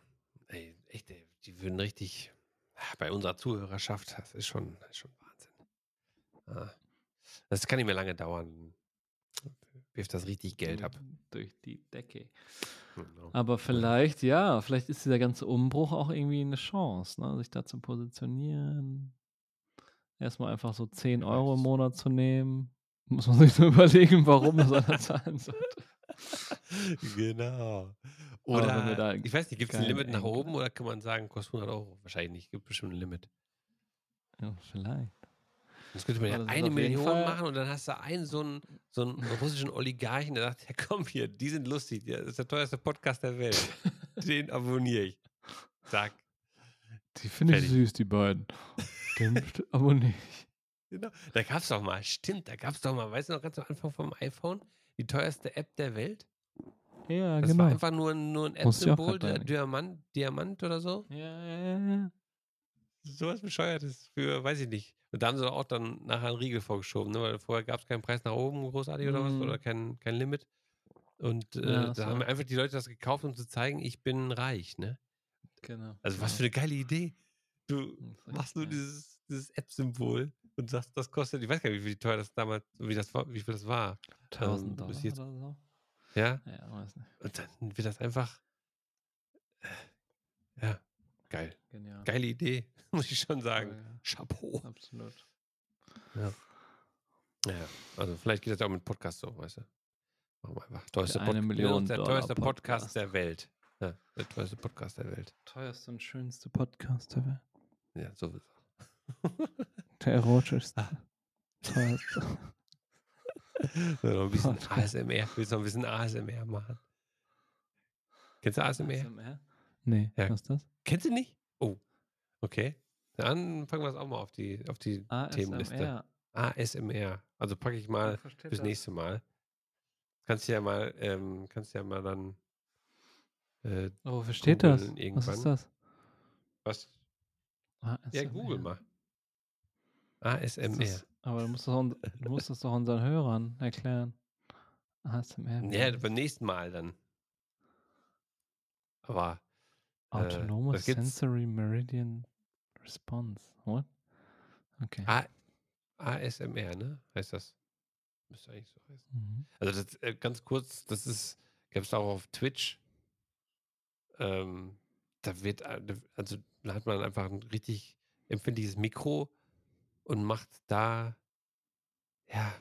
Ey, echt, ey, die würden richtig ah, bei unserer Zuhörerschaft, das ist schon, das ist schon Wahnsinn. Ah. Das kann nicht mehr lange dauern. Wirft das richtig Geld ab. Durch die Decke. Genau. Aber vielleicht, ja, vielleicht ist dieser ganze Umbruch auch irgendwie eine Chance, ne? sich da zu positionieren. Erstmal einfach so 10 Wer Euro im. Monat zu nehmen. Muss man sich nur überlegen, warum man einer zahlen sollte. Genau. Oder, ich weiß nicht, gibt es ein Limit nach oben oder kann man sagen, kostet 100 Euro? Wahrscheinlich nicht, gibt bestimmt ein Limit. Ja, vielleicht. Das könnte man ja eine Million machen und dann hast du einen so einen, so einen russischen Oligarchen, der sagt, ja komm hier, die sind lustig, das ist der teuerste Podcast der Welt. Den abonniere ich. Zack. Die finde ich süß, die beiden. Den abonniere ich. Genau. Da gab es doch mal, stimmt, da gab es doch mal, weißt du noch ganz am Anfang vom iPhone, die teuerste App der Welt? Ja, Das genau. war einfach nur, ein- nur ein App-Symbol, denken. Diamant, Diamant oder so. ja, ja, ja. Sowas Bescheuertes für, weiß ich nicht, Und da haben sie auch dann nachher einen Riegel vorgeschoben, ne? weil vorher gab es keinen Preis nach oben großartig oder was Mhm. oder kein, kein Limit. Und äh, Ja, da haben war- einfach die Leute das gekauft, um zu zeigen, ich bin reich. Ne? Genau. Also was für eine geile Idee. Du richtig machst nur dieses, dieses App-Symbol und sagst, das kostet, ich weiß gar nicht, wie teuer das damals, wie das war, wie viel das war. 1000 ähm, Dollar jetzt- oder so. Ja, Ja, weiß nicht. und dann wird das einfach, äh, ja, geil. Genial. Geile Idee, muss ich schon sagen. Chapeau. ja. Absolut. Ja. ja, also vielleicht geht das ja auch mit Podcast so, weißt du. Machen wir einfach. Teuerste eine Pod- Million der Dollar teuerste Podcast, Podcast. der Welt. Ja, der teuerste Podcast der Welt. Teuerste und schönste Podcast der Welt. Ja, sowieso. Der erotischste. Ah. Teuerste. So, ein bisschen. ASMR. Willst du noch ein bisschen ASMR machen? Kennst du ASMR? ASMR? Nee, Ja. was ist das? Kennst du nicht? Oh, okay. Dann packen wir es auch mal auf die, auf die Themenliste. ASMR. ASMR. Also packe ich mal Ich das. nächste Mal. Kannst du ja mal, ähm, kannst ja mal dann äh, Oh, wofür steht das? googeln Was irgendwann. ist das? was? ASMR. Ja, google mal. ASMR. das- Aber du musst, das, du musst das doch unseren Hörern erklären. ASMR. Ja, beim nächsten Mal dann. Aber äh, Autonomous gibt's- Sensory Meridian Response. What? Okay. A ASMR, ne? Heißt das? Müsste eigentlich so heißen. Mhm. Also das, äh, ganz kurz, das ist, gab es auch auf Twitch. Ähm, da wird, äh, also da hat man einfach ein richtig empfindliches Mikro und macht da ja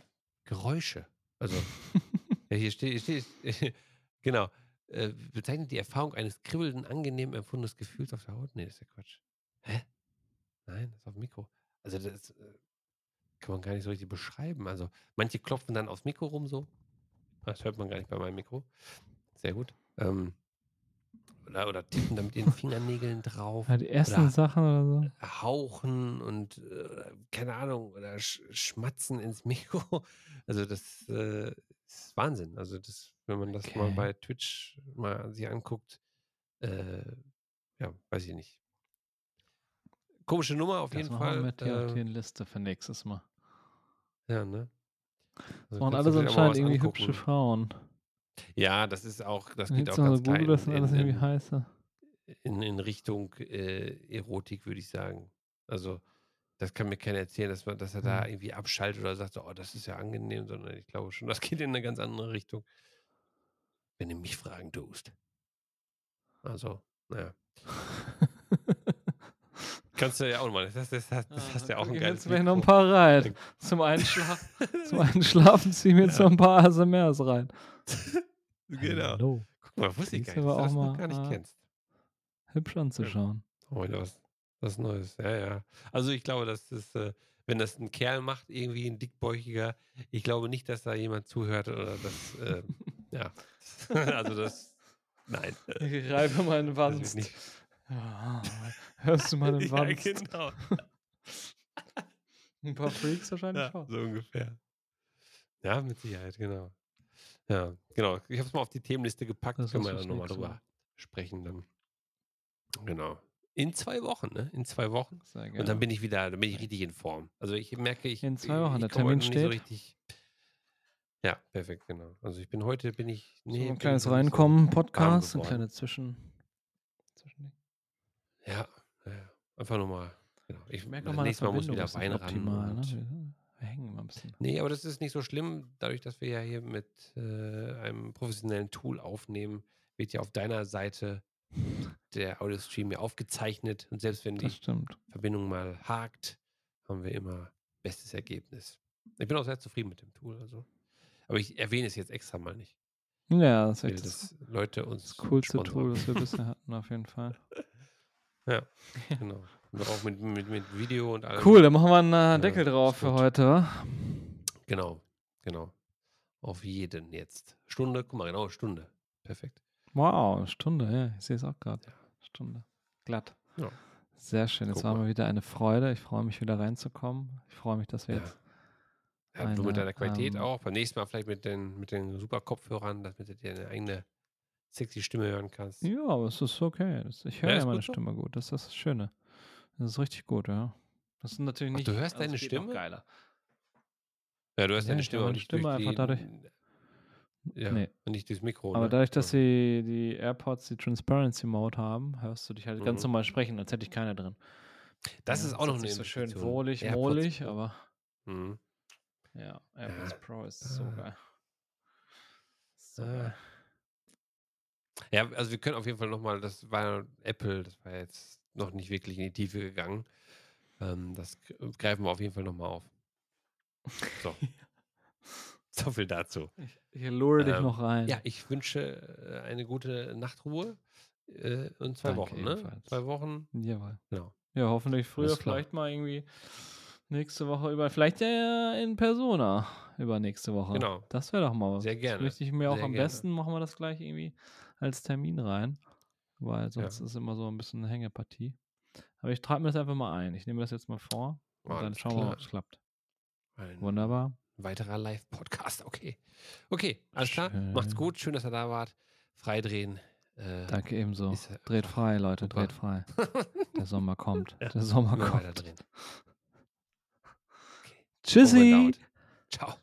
Geräusche. Also hier steht, hier steht genau, äh, bezeichnet die Erfahrung eines kribbelnden, angenehm empfundenes Gefühls auf der Haut. Nee, das ist ja Quatsch. Hä? Nein, das ist auf dem Mikro. Also das äh, kann man gar nicht so richtig beschreiben. Also manche klopfen dann aufs Mikro rum so. Das hört man gar nicht bei meinem Mikro. Sehr gut. Ähm, oder, oder tippen da mit ihren Fingernägeln drauf. Ja, die ersten Oder- Sachen oder so. Hauchen und äh, keine Ahnung, oder sch schmatzen ins Mikro. Also das äh, ist Wahnsinn. Also das, wenn man das mal Okay. bei Twitch mal sich anguckt, äh, ja, weiß ich nicht. Komische Nummer auf Das jeden Fall. mit auf äh, Liste für nächstes Mal. ja, ne? Das Also vielleicht auch mal anscheinend irgendwie angucken. hübsche Frauen. Ja, das ist auch, das geht auch ganz google, das in, irgendwie in, heiße. in, in Richtung äh, Erotik, würde ich sagen. Also, das kann mir keiner erzählen, dass, man, dass er da irgendwie abschaltet oder sagt, oh, das ist ja angenehm, sondern ich glaube schon, das geht in eine ganz andere Richtung. Wenn du mich fragen tust. Also, naja. Kannst du ja auch mal. Das, das, das, das hast ja auch ein geiles Jetzt noch ein paar rein. Zum Einschlafen, zum Einschlafen ziehen wir jetzt Ja. noch ein paar ASMRs rein. Genau. Hallo. Guck mal, wusste ich gar du nicht, dass du auch das gar nicht äh, kennst. Hübsch anzuschauen. Oh, was, was Neues. Ja, ja. Also ich glaube, dass das, äh, wenn das ein Kerl macht, irgendwie ein dickbäuchiger, ich glaube nicht, dass da jemand zuhört oder das, äh, ja. also das, nein. Ich reibe meinen Wanst. Ja, hörst du meinen ja, Wanst? genau. Ein paar Freaks wahrscheinlich Ja, schon. so ungefähr. Ja, mit Sicherheit, genau. Ja, genau. Ich habe es mal auf die Themenliste gepackt. Das Können wir dann nochmal drüber sprechen. Dann. Genau. In zwei Wochen, ne? In zwei Wochen. Sehr Und dann bin ich wieder, dann bin ich richtig in Form. Also ich merke, ich. In zwei Wochen, ich der komme Termin nicht so steht. richtig. Ja, perfekt, genau. Also ich bin heute, bin ich. so Nee, ein bin kleines ich so Reinkommen, Podcast, ein kleines Zwischen. Zwischen Ja, ja, einfach nur mal. Genau. Ich, merke das nochmal, nächste Mal muss wieder Wein nicht ran. optimal. Ne? Wir, hängen immer ein bisschen. Nee, aber das ist nicht so schlimm. Dadurch, dass wir ja hier mit äh, einem professionellen Tool aufnehmen, wird ja auf deiner Seite der Audio-Stream ja aufgezeichnet. Und selbst wenn die Das. Verbindung mal hakt, haben wir immer bestes Ergebnis. Ich bin auch sehr zufrieden mit dem Tool. Also. Aber ich erwähne es jetzt extra mal nicht. Ja, das ist echt das, dass Leute uns das coolste sponsern. Tool, das wir bisher hatten, auf jeden Fall. Ja, genau. Und auch mit, mit, mit Video und allem. Cool, dann machen wir einen äh, Ja, Deckel drauf ist für heute. Genau, genau. Auf jeden jetzt. Stunde, guck mal, genau, Stunde. Perfekt. Wow, eine Stunde, ja, ich sehe es auch gerade. Ja. Stunde. Glatt. Ja. Sehr schön. Es Guck war mal. wieder eine Freude. Ich freue mich wieder reinzukommen. Ich freue mich, dass wir Ja. jetzt. Ja, du mit eine, deiner Qualität ähm, auch. Beim nächsten Mal vielleicht mit den, mit den super Kopfhörern, damit du dir deine eigene sexy Stimme hören kannst. Ja, aber es ist okay. Das, ich höre Ja, ja, meine gut so. Stimme gut. Das ist das Schöne. Das ist richtig gut, ja. Das ist natürlich Ach, nicht. du hörst also deine noch Stimme? Geiler. Ja, du hörst Ja, deine Stimme auch nicht Stimme einfach die, dadurch- Ja, Nee. nicht durchs Mikro. Aber ne? dadurch, dass Ja. sie die AirPods die Transparency Mode haben, hörst du dich halt ganz Mhm. normal sprechen, als hätte ich keine drin. Das Ja, ist auch noch jetzt eine nicht so schön wohlig, AirPods molig, Pro. aber Mhm. ja, AirPods Ja. Pro ist so Ah. geil. So Ah. geil. Ja, also wir können auf jeden Fall nochmal, das war Apple, das war jetzt noch nicht wirklich in die Tiefe gegangen. Ähm, das greifen wir auf jeden Fall nochmal auf. So. so viel dazu. Ich, ich lure dich Ähm, noch rein. Ja, ich wünsche äh, eine gute Nachtruhe äh, in zwei Danke Wochen, ne? ebenfalls. Zwei Wochen, Jawohl. genau. Ja, hoffentlich früher, vielleicht mal irgendwie nächste Woche über, vielleicht ja in Persona über nächste Woche. Genau. Das wäre doch mal was. Sehr Das gerne. möchte ich mir auch Sehr am gerne. besten, machen wir das gleich irgendwie als Termin rein, weil sonst Ja. ist immer so ein bisschen eine Hängepartie. Aber ich trage mir das einfach mal ein. Ich nehme das jetzt mal vor und dann Alles schauen wir mal, klar. ob es klappt. Ein Wunderbar. weiterer Live-Podcast, okay. Okay, alles klar. Macht's Schön. gut, schön, dass ihr da wart. Freidrehen. Äh, Danke ebenso. ja Dreht frei, Leute, super. dreht frei. Der Sommer kommt. Der Sommer kommt. Tschüssi. Ciao.